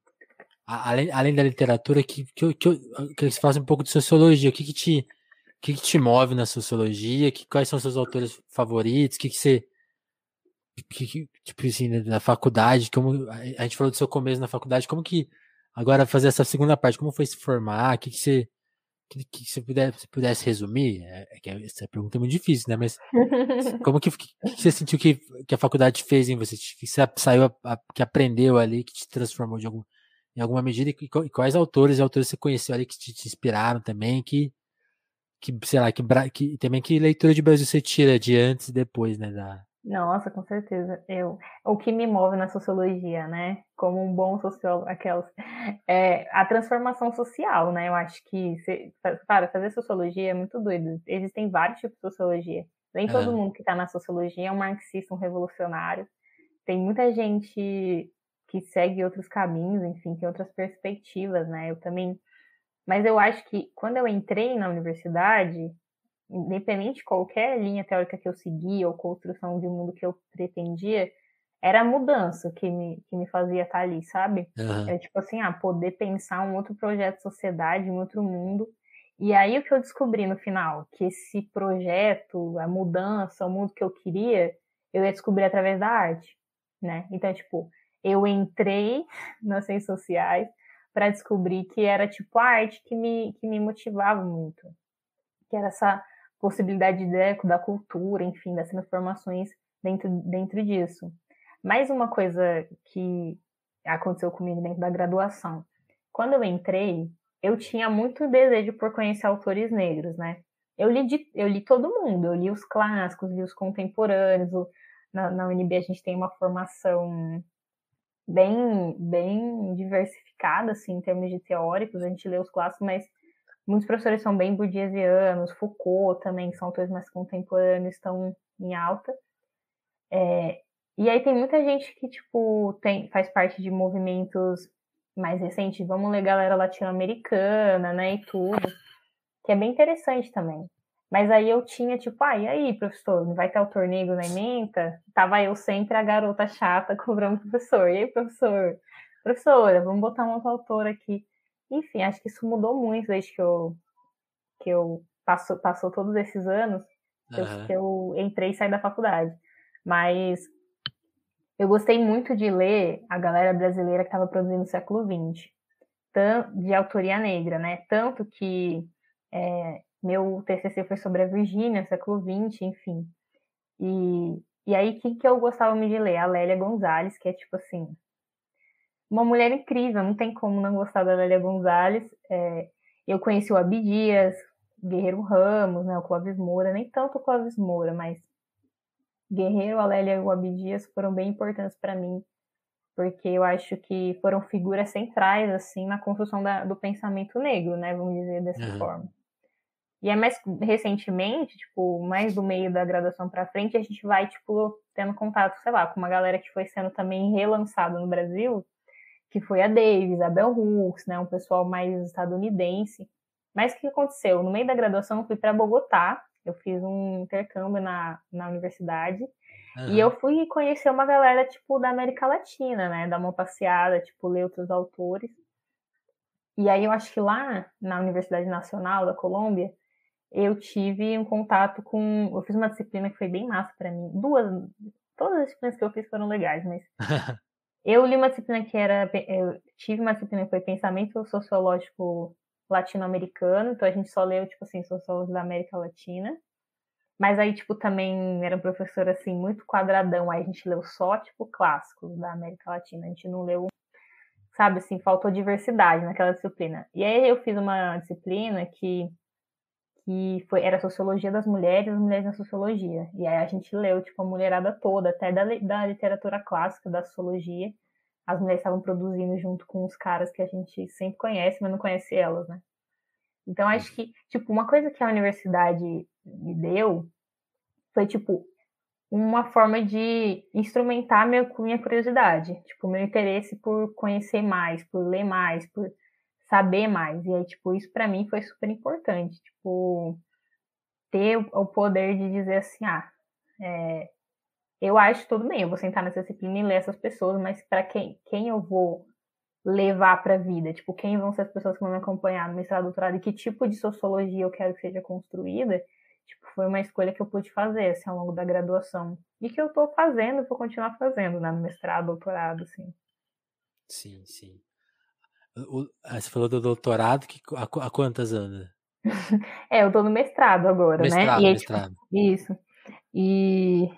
Speaker 1: além, além da literatura, que, que, que, que você faça um pouco de sociologia. O que, que te. O que, que te move na sociologia? Que, quais são seus autores favoritos? O que, que você. Que, tipo assim, na faculdade, como a gente falou do seu começo na faculdade, como que agora fazer essa segunda parte, como foi se formar? O que, que você que, que se pudesse, se pudesse resumir, é, é, que essa pergunta é muito difícil, né? Mas como que, que, você sentiu que, que a faculdade fez em você? Que você saiu, a, a, que aprendeu ali, que te transformou de algum, em alguma medida? E, quais autores e autores você conheceu ali que te, te, inspiraram também? Que, que sei lá, que, que também que leitura de Brasil você tira de antes e depois, né? Da...
Speaker 2: Nossa, com certeza. Eu, o que me move na sociologia, né? Como um bom sociólogo, aquelas, é a transformação social, né? Eu acho que, para fazer sociologia é muito doido. Existem vários tipos de sociologia. Nem todo mundo que está na sociologia é um marxista, um revolucionário. Tem muita gente que segue outros caminhos, enfim, tem outras perspectivas, né? Eu também. Mas eu acho que quando eu entrei na universidade, independente de qualquer linha teórica que eu seguia ou construção de mundo que eu pretendia, era a mudança que me, que me fazia estar ali, sabe? Uhum. Era tipo assim, ah, poder pensar um outro projeto de sociedade, um outro mundo. E aí o que eu descobri no final, que esse projeto, a mudança, o mundo que eu queria, eu ia descobrir através da arte, né? Então, tipo, eu entrei nas ciências sociais para descobrir que era tipo a arte que me, que me motivava muito. Que era essa possibilidade de da cultura, enfim, das transformações dentro, dentro disso. Mais uma coisa que aconteceu comigo dentro da graduação. Quando eu entrei, eu tinha muito desejo por conhecer autores negros, né? Eu li, de, eu li todo mundo, eu li os clássicos, li os contemporâneos. Na, na UNB a gente tem uma formação bem, bem diversificada, assim, em termos de teóricos, a gente lê os clássicos, mas muitos professores são bem bourdieusianos, Foucault também, são autores mais contemporâneos, estão em alta. É, E aí tem muita gente que, tipo, tem, faz parte de movimentos mais recentes, vamos ler galera latino-americana, né, e tudo, que é bem interessante também. Mas aí eu tinha, tipo, ah, e aí, professor, não vai ter o torneio na ementa? Tava eu sempre a garota chata cobrando professor. E aí, professor? Professora, vamos botar uma autora aqui. Enfim, acho que isso mudou muito desde que eu, que eu passou, passou todos esses anos que, uhum. eu, que eu entrei e saí da faculdade. Mas eu gostei muito de ler a galera brasileira que estava produzindo no século XX, de autoria negra, né? Tanto que é, meu TCC foi sobre a Virgínia, século XX, enfim. E, e aí, quem que eu gostava muito de ler? A Lélia Gonzalez, que é tipo assim, uma mulher incrível, não tem como não gostar da Lélia Gonzalez. É, eu conheci o Abdias, Guerreiro Ramos, né, o Clóvis Moura, nem tanto o Clóvis Moura, mas Guerreiro, a Lélia e o Abdias foram bem importantes para mim, porque eu acho que foram figuras centrais, assim, na construção da, do pensamento negro, né, vamos dizer dessa uhum. forma. E é mais recentemente, tipo, mais do meio da graduação para frente, a gente vai, tipo, tendo contato, sei lá, com uma galera que foi sendo também relançada no Brasil, que foi a Davis, a Bell Hooks, né, um pessoal mais estadunidense. Mas o que aconteceu? No meio da graduação, eu fui para Bogotá, eu fiz um intercâmbio na, na universidade, uhum. e eu fui conhecer uma galera, tipo, da América Latina, né, dar uma passeada, tipo, ler outros autores. E aí eu acho que lá na Universidade Nacional da Colômbia, eu tive um contato com. Eu fiz uma disciplina que foi bem massa para mim. Duas. Todas as disciplinas que eu fiz foram legais, mas. eu li uma disciplina que era. Eu tive uma disciplina que foi Pensamento Sociológico Latino-Americano, então a gente só leu, tipo assim, sociólogos da América Latina. Mas aí, tipo, também era um professor, assim, muito quadradão. Aí a gente leu só, tipo, clássicos da América Latina. A gente não leu, sabe, assim, faltou diversidade naquela disciplina. E aí eu fiz uma disciplina que que foi, era Sociologia das Mulheres, as Mulheres na Sociologia. E aí a gente leu, tipo, a mulherada toda, até da, da literatura clássica, da sociologia. As mulheres estavam produzindo junto com os caras que a gente sempre conhece, mas não conhece elas, né? Então, acho que, tipo, uma coisa que a universidade me deu foi, tipo, uma forma de instrumentar minha, minha curiosidade, tipo, meu interesse por conhecer mais, por ler mais, por saber mais. E aí, tipo, isso para mim foi super importante. Tipo, ter o poder de dizer assim, ah, é, eu acho tudo bem, eu vou sentar nessa disciplina e ler essas pessoas, mas para quem, quem eu vou levar para a vida? Tipo, quem vão ser as pessoas que vão me acompanhar no mestrado, doutorado e que tipo de sociologia eu quero que seja construída? Tipo, foi uma escolha que eu pude fazer assim, ao longo da graduação e que eu estou fazendo, vou continuar fazendo, né, no mestrado, doutorado, assim.
Speaker 1: Sim, sim. O, ah, você falou do doutorado, que, há, quantas anos?
Speaker 2: é, eu tô no mestrado agora,
Speaker 1: mestrado,
Speaker 2: né?
Speaker 1: E aí, tipo, mestrado.
Speaker 2: Tipo, isso. E.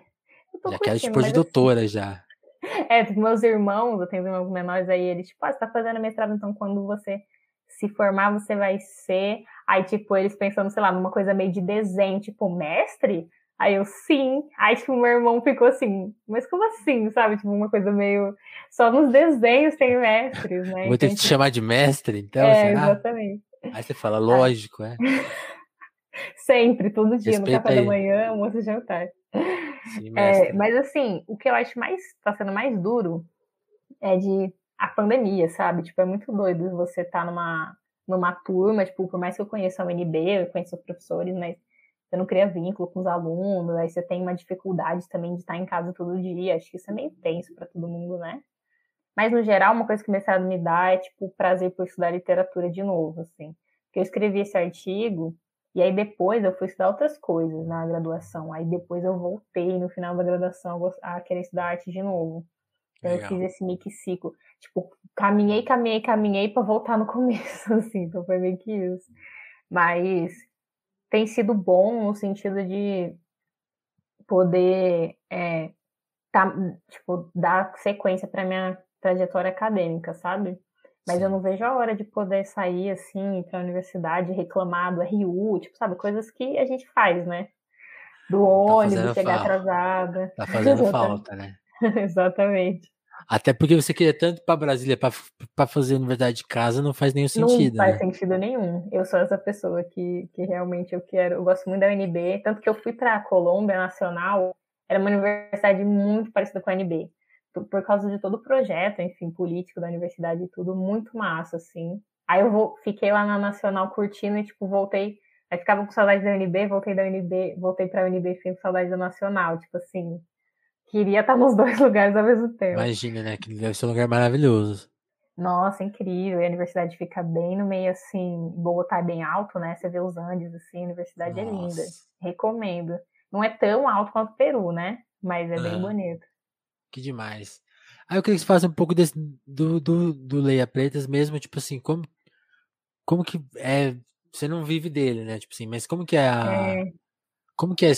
Speaker 1: Já quero te pôr de doutora assim... já.
Speaker 2: É, tipo, meus irmãos, eu tenho irmãos menores aí, eles, tipo, ah, você tá fazendo mestrado, então quando você se formar, você vai ser. Aí, tipo, eles pensando, sei lá, numa coisa meio de desenho, tipo, mestre? Aí eu, sim. Aí, tipo, meu irmão ficou assim, mas como assim, sabe? Tipo, uma coisa meio. Só nos desenhos tem mestres, né?
Speaker 1: Vou ter que te chamar de mestre, então?
Speaker 2: É, será? exatamente.
Speaker 1: Aí você fala, lógico, é.
Speaker 2: Sempre, todo dia, Respeita no café aí. da manhã, almoço e jantar. Sim, é, mas assim, o que eu acho mais, tá sendo mais duro é de a pandemia, sabe? Tipo, é muito doido você estar tá numa, numa turma, tipo, por mais que eu conheça a UNB, eu conheço os professores, mas você não cria vínculo com os alunos, aí você tem uma dificuldade também de estar em casa todo dia. Acho que isso é meio tenso para todo mundo, né? Mas, no geral, uma coisa que o mestrado me dá é, tipo, o prazer por estudar literatura de novo, assim. Porque eu escrevi esse artigo, e aí depois eu fui estudar outras coisas na graduação. Aí depois eu voltei, no final da graduação, a querer estudar arte de novo. Então Legal. eu fiz esse mix ciclo. Tipo, caminhei, caminhei, caminhei para voltar no começo, assim. Então foi meio que isso. Mas tem sido bom no sentido de poder é, tá, tipo, dar sequência para minha trajetória acadêmica, sabe? Mas Sim. eu não vejo a hora de poder sair assim para a universidade, reclamar do RU, tipo, sabe, coisas que a gente faz, né? Do tá ônibus, tá chegar falta. atrasada.
Speaker 1: Tá fazendo falta, né?
Speaker 2: Exatamente.
Speaker 1: Até porque você queria tanto para Brasília para fazer universidade de casa, não faz nenhum sentido.
Speaker 2: Não faz
Speaker 1: né?
Speaker 2: sentido nenhum. Eu sou essa pessoa que, que realmente eu quero. Eu gosto muito da UNB, tanto que eu fui para a Colômbia Nacional era uma universidade muito parecida com a UNB. Por causa de todo o projeto, enfim, político da universidade e tudo, muito massa, assim. Aí eu vou, fiquei lá na Nacional curtindo e, tipo, voltei. Aí ficava com saudade da UNB, voltei da UNB, voltei pra UNB e fiquei com saudade da Nacional. Tipo assim, queria estar nos dois lugares ao mesmo tempo.
Speaker 1: Imagina, né? Que deve ser um lugar maravilhoso.
Speaker 2: Nossa, incrível. E a universidade fica bem no meio, assim, Bogotá é bem alto, né? Você vê os Andes, assim, a universidade Nossa. é linda. Recomendo. Não é tão alto quanto o Peru, né? Mas é bem ah, bonito.
Speaker 1: Que demais. Aí eu queria que você faça um pouco desse, do, do, do Leia Pretas mesmo, tipo assim, como, como que é. Você não vive dele, né? Tipo assim, mas como que é a. É... Como que é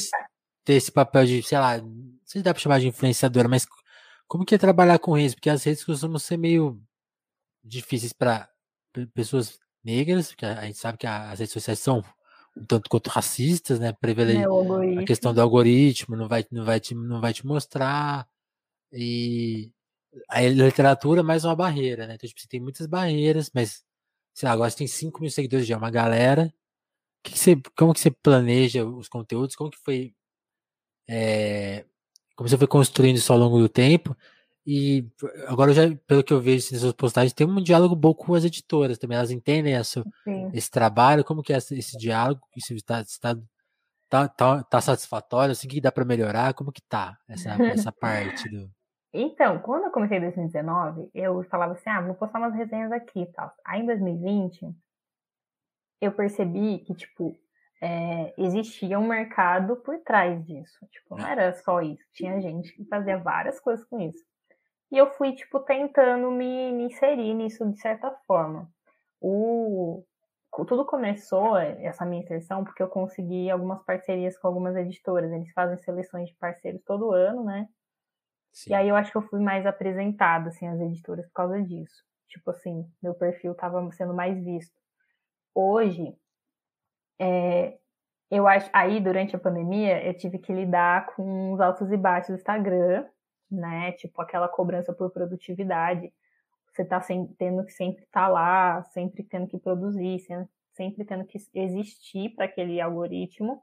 Speaker 1: ter esse papel de, sei lá, não sei se dá pra chamar de influenciadora, mas como que é trabalhar com redes? Porque as redes costumam ser meio difíceis para pessoas negras, porque a gente sabe que as redes sociais são um tanto quanto racistas, né? Prevele é a questão do algoritmo, não vai, não vai, te, não vai te mostrar. E a literatura é mais uma barreira, né? Então, tipo, você tem muitas barreiras, mas sei lá, agora você tem 5 mil seguidores já, é uma galera. Que que você, como que você planeja os conteúdos? Como que foi. É, como você foi construindo isso ao longo do tempo? E agora, já, pelo que eu vejo assim, suas postagens, tem um diálogo bom com as editoras também. Elas entendem essa, esse trabalho, como que é esse, diálogo, se está, tá, tá, tá satisfatório, assim, que dá para melhorar, como que tá essa, essa parte do...
Speaker 2: Então, quando eu comecei em 2019, eu falava assim, ah, vou postar umas resenhas aqui e tal. Aí em 2020, eu percebi que, tipo, é, existia um mercado por trás disso. Tipo, não era só isso. Tinha gente que fazia várias coisas com isso. E eu fui, tipo, tentando me, me inserir nisso de certa forma. O, tudo começou, é, essa minha inserção, porque eu consegui algumas parcerias com algumas editoras. Eles fazem seleções de parceiros todo ano, né? Sim. E aí eu acho que eu fui mais apresentada, assim, às editoras por causa disso. Tipo assim, meu perfil estava sendo mais visto. Hoje, é, eu acho, aí durante a pandemia, eu tive que lidar com os altos e baixos do Instagram, né? Tipo, aquela cobrança por produtividade. Você tá sem, tendo que sempre estar tá lá, sempre tendo que produzir, sempre tendo que existir para aquele algoritmo.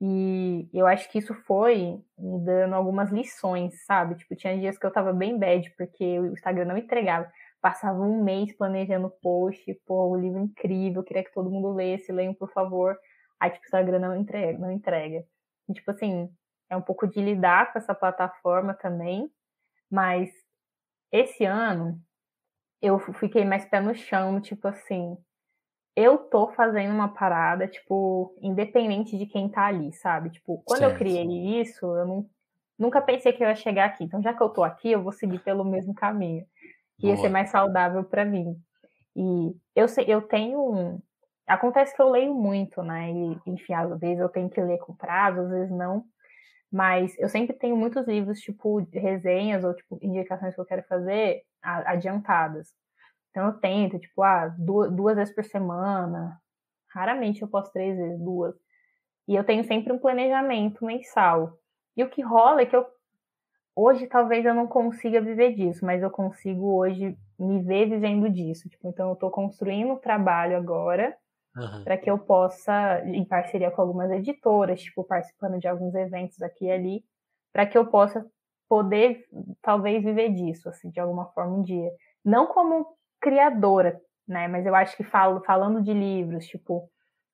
Speaker 2: E eu acho que isso foi me dando algumas lições, sabe? Tipo, tinha dias que eu tava bem bad, porque o Instagram não entregava. Passava um mês planejando post, pô, o livro incrível, queria que todo mundo lesse, leiam, por favor. Aí, tipo, o Instagram não entrega, não entrega. E, tipo assim, é um pouco de lidar com essa plataforma também, mas esse ano eu fiquei mais pé no chão, tipo assim, eu tô fazendo uma parada, tipo, independente de quem tá ali, sabe? Tipo, quando certo. eu criei isso, eu não, nunca pensei que eu ia chegar aqui. Então, já que eu tô aqui, eu vou seguir pelo mesmo caminho, Boa. ia ser mais saudável para mim. E eu sei, eu tenho um, acontece que eu leio muito, né? E, enfim, às vezes eu tenho que ler com prazo, às vezes não. Mas eu sempre tenho muitos livros, tipo, resenhas ou, tipo, indicações que eu quero fazer adiantadas. Então eu tento, tipo, ah, duas, duas vezes por semana. Raramente eu posto três vezes, duas. E eu tenho sempre um planejamento mensal. E o que rola é que eu. Hoje talvez eu não consiga viver disso, mas eu consigo hoje me ver vivendo disso. Tipo, então eu estou construindo um trabalho agora uhum. para que eu possa, em parceria com algumas editoras, tipo, participando de alguns eventos aqui e ali, para que eu possa poder, talvez, viver disso, assim, de alguma forma um dia. Não como criadora, né? Mas eu acho que falo, falando de livros, tipo,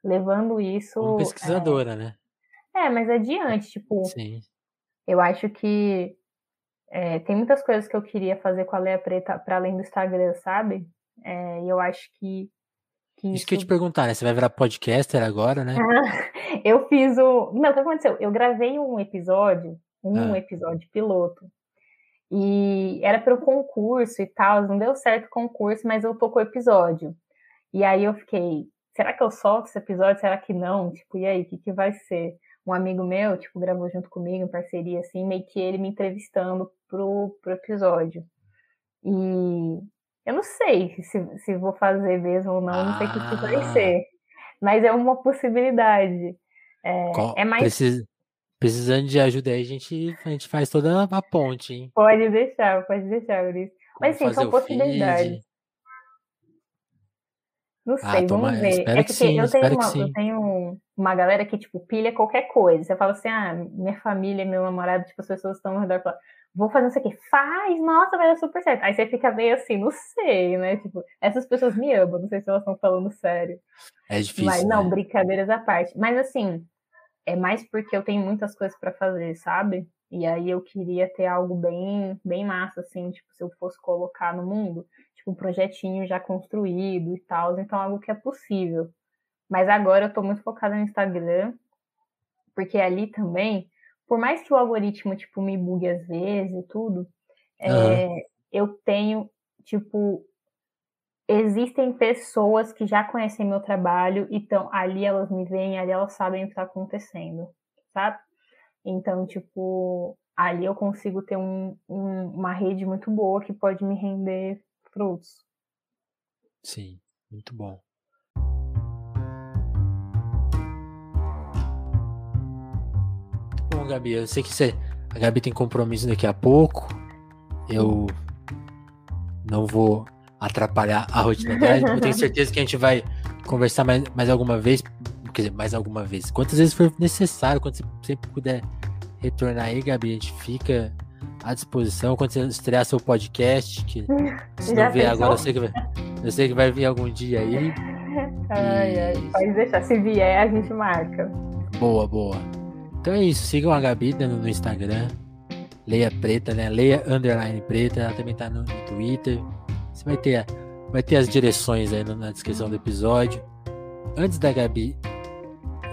Speaker 2: levando isso.
Speaker 1: Como pesquisadora, é... né?
Speaker 2: É, mas adiante, tipo.
Speaker 1: Sim.
Speaker 2: Eu acho que é, tem muitas coisas que eu queria fazer com a Leia Preta para além do Instagram, sabe? É, e eu acho que
Speaker 1: que isso, isso que eu te perguntar, né? Você vai virar podcaster agora, né?
Speaker 2: Eu fiz o. Não, o que aconteceu? Eu gravei um episódio, um ah. episódio piloto. E era para o concurso e tal, não deu certo o concurso, mas eu tô com o episódio. E aí eu fiquei, será que eu solto esse episódio? Será que não? Tipo, e aí, o que, que vai ser? Um amigo meu, tipo, gravou junto comigo, em parceria, assim, meio que ele me entrevistando pro, pro episódio. E eu não sei se, se vou fazer mesmo ou não, ah. não sei o que, que vai ah. ser. Mas é uma possibilidade. É, Qual, é mais.
Speaker 1: Precisa, precisando de ajuda aí, a gente, a gente faz toda a ponte, hein?
Speaker 2: Pode deixar, pode deixar, Uris. Mas sim, são possibilidades. Não
Speaker 1: Ah,
Speaker 2: sei,
Speaker 1: toma-
Speaker 2: vamos ver. É
Speaker 1: que
Speaker 2: porque
Speaker 1: sim,
Speaker 2: eu, tenho uma, eu tenho uma galera que, tipo, pilha qualquer coisa. Você fala assim, ah, minha família, meu namorado, tipo, as pessoas estão ao redor falam, vou fazer isso aqui. Faz, nossa, vai dar super certo. Aí você fica meio assim, não sei, né? Tipo, essas pessoas me amam, não sei se elas estão falando sério.
Speaker 1: É difícil.
Speaker 2: Mas não,
Speaker 1: né?
Speaker 2: brincadeiras à parte. Mas assim, é mais porque eu tenho muitas coisas pra fazer, sabe? E aí eu queria ter algo bem, bem massa, assim, tipo, se eu fosse colocar no mundo, um projetinho já construído e tal, então algo que é possível. Mas agora eu tô muito focada no Instagram, porque ali também, por mais que o algoritmo, tipo, me bugue às vezes e tudo, é, eu tenho, tipo, existem pessoas que já conhecem meu trabalho, então ali elas me veem, ali elas sabem o que está acontecendo, sabe? Então, tipo, ali eu consigo ter um, um- uma rede muito boa que pode me render frutos.
Speaker 1: Sim, muito bom. Muito bom, Gabi. Eu sei que você. A Gabi tem compromisso daqui a pouco. Eu não vou atrapalhar a rotina dela. Eu tenho certeza que a gente vai conversar mais, mais alguma vez. Quer dizer, mais alguma vez. Quantas vezes for necessário, quando você sempre puder retornar aí, Gabi, a gente fica à disposição. Quando você estrear seu podcast, que se
Speaker 2: Já
Speaker 1: não vier agora, eu sei que vai, eu sei que vai vir algum dia aí.
Speaker 2: Ai, ai, pode deixar. Se vier, a gente marca.
Speaker 1: Boa, boa. Então é isso. Sigam a Gabi né, no, no Instagram. Leia Preta, né? Leia Underline Preta. Ela também tá no, no Twitter. Você vai ter, vai ter as direções aí na descrição do episódio. Antes da Gabi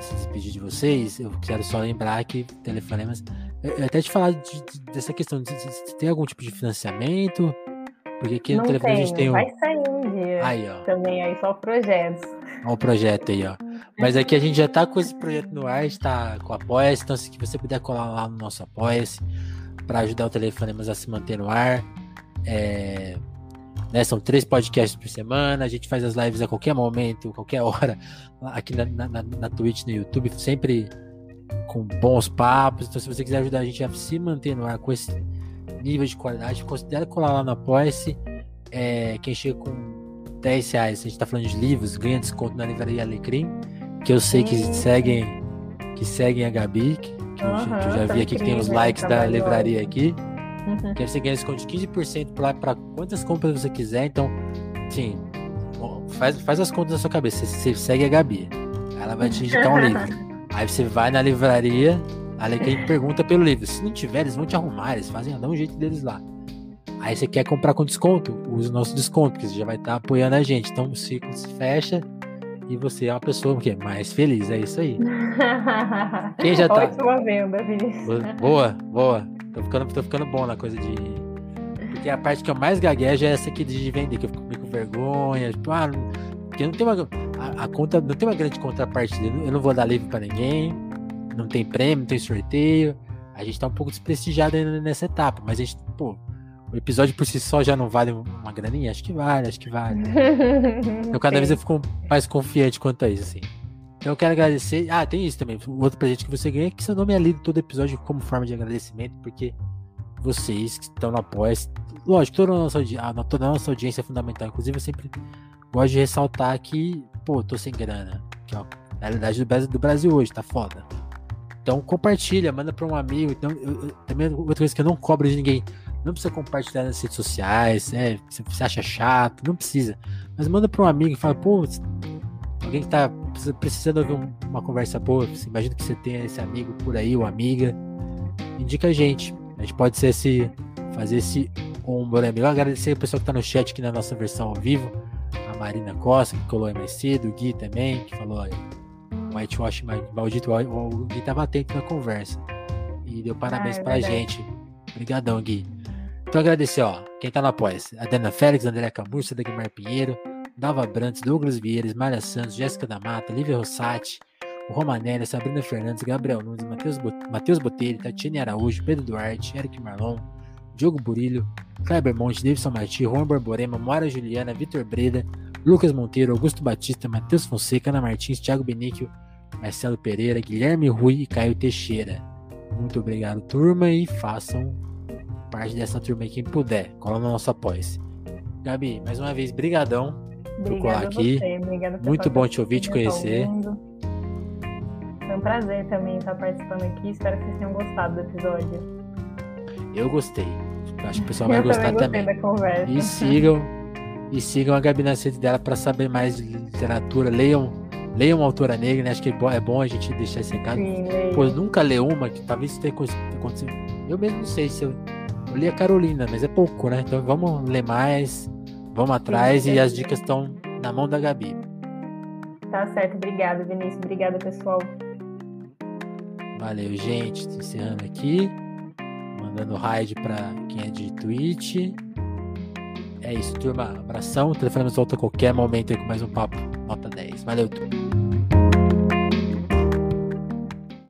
Speaker 1: se despedir de vocês, eu quero só lembrar que telefonemas. Eu- eu até te falar de- de- dessa questão de se, se tem algum tipo de financiamento. Porque aqui no telefone a gente tem um.
Speaker 2: vai sair um dia.
Speaker 1: Aí, ó.
Speaker 2: Também aí, só projetos.
Speaker 1: Olha o projeto aí, ó. Mas aqui a gente já tá com esse projeto no ar, a gente tá com o Apoia-se, então se você puder colar lá no nosso Apoia-se para ajudar o Telefonemas a se manter no ar. É, né, são três podcasts por semana, a gente faz as lives a qualquer momento, qualquer hora, aqui na, na- na Twitch, no YouTube, sempre com bons papos. Então, se você quiser ajudar a gente a se manter no ar com esse nível de qualidade, considere colar lá no Apoia-se. É, quem chega com 10 reais, a gente tá falando de livros, ganha desconto na livraria Alecrim, que eu sei que
Speaker 2: Hum.
Speaker 1: seguem que seguem a Gabi, que, que eu, já- que eu já
Speaker 2: Aham,
Speaker 1: vi aqui que tem os likes da livraria aqui. Que aí você ganha desconto de 15% pra, pra quantas compras você quiser. Então, sim, faz, faz as contas na sua cabeça. Você, você segue a Gabi. Ela vai te indicar um livro. Aí você vai na livraria, a Alecrim pergunta pelo livro. Se não tiver, eles vão te arrumar, eles fazem dá um jeito deles lá. Aí você quer comprar com desconto, use o nosso desconto, que você já vai estar apoiando a gente. Então o ciclo se fecha e você é uma pessoa o quê? mais feliz. É isso aí. Quem já tá-
Speaker 2: Ótima venda, Vinícius.
Speaker 1: Boa, boa. Tô ficando, tô ficando bom na coisa de. Porque a parte que eu mais gaguejo é essa aqui de vender, que eu fico meio com vergonha. Tipo, ah, porque não tem uma. A, a conta não tem uma grande contrapartida. Eu não- Eu não vou dar livro pra ninguém. Não tem prêmio, não tem sorteio. A gente tá um pouco desprestigiado ainda nessa etapa. Mas a gente, pô, o episódio por si só já não vale uma graninha? Acho que vale, acho que vale. Então cada vez eu fico mais confiante quanto a isso, assim. Então eu quero agradecer. Ah, tem isso também. O outro presente que você ganha é que seu nome é lido todo episódio como forma de agradecimento, porque vocês que estão no apoia lógico, toda a, nossa, toda a nossa audiência é fundamental. Inclusive, eu sempre gosto de ressaltar que, pô, tô sem grana. Que é a realidade do Brasil, do Brasil hoje, tá foda. Então compartilha, manda pra um amigo. Então, eu- eu- também outra coisa que eu não cobro de ninguém. Não precisa compartilhar nas redes sociais, é, se você acha chato, não precisa. Mas manda pra um amigo e fala, pô, alguém que tá precisa- precisando ouvir um- uma conversa boa, você imagina que você tenha esse amigo por aí, ou amiga, indica a gente. A gente pode ser esse, fazer esse ombro, né? amigo? Agradecer o pessoal que tá no chat aqui na nossa versão ao vivo, Marina Costa, que colou mais cedo, o Gui também, que falou, olha, whitewash ma- maldito, o Gui tava atento na conversa. E deu parabéns
Speaker 2: Ah, é
Speaker 1: pra
Speaker 2: verdade.
Speaker 1: gente. Obrigadão, Gui. Então agradecer, ó, quem tá no apoia A Dana Félix, André Camurça, Dagmar Pinheiro, Dava Brantes, Douglas Vieiras, Mária Santos, Jéssica da Mata, Lívia Rossati, o Romanelli, Sabrina Fernandes, Gabriel Nunes, Matheus, Matheus Botelho, Tatiane Araújo, Pedro Duarte, Eric Marlon, Diogo Burilho, Kleber Monte, Davidson Marti, Juan Borborema, Moara Juliana, Vitor Breda, Lucas Monteiro, Augusto Batista, Matheus Fonseca, Ana Martins, Thiago Benício, Marcelo Pereira, Guilherme Rui e Caio Teixeira. Muito obrigado, turma, e façam parte dessa turma aí quem puder. Cola no nosso apoia Gabi, mais uma vez, brigadão. por colar aqui. Muito bom te ouvir, te conhecer.
Speaker 2: Foi um prazer também estar participando aqui. Espero que vocês tenham gostado do episódio.
Speaker 1: Eu gostei. Acho que o pessoal vai gostar também. E sigam e sigam a Gabi dela para saber mais de literatura. Leiam, leiam uma autora negra, né? Acho que é bom a gente deixar esse recado. Sim, pois nunca lê uma, que talvez tenha acontecido. Eu mesmo não sei se eu, eu li a Carolina, mas é pouco, né? Então vamos ler mais, vamos atrás sim, e as dicas estão na mão da Gabi.
Speaker 2: Tá certo, obrigada, Vinícius. Obrigada, pessoal.
Speaker 1: Valeu, gente. Encerrando aqui. Mandando raid para quem é de Twitch. É isso, turma. Abração. O telefone volta a qualquer momento aí com mais um papo. Nota 10. Valeu, turma.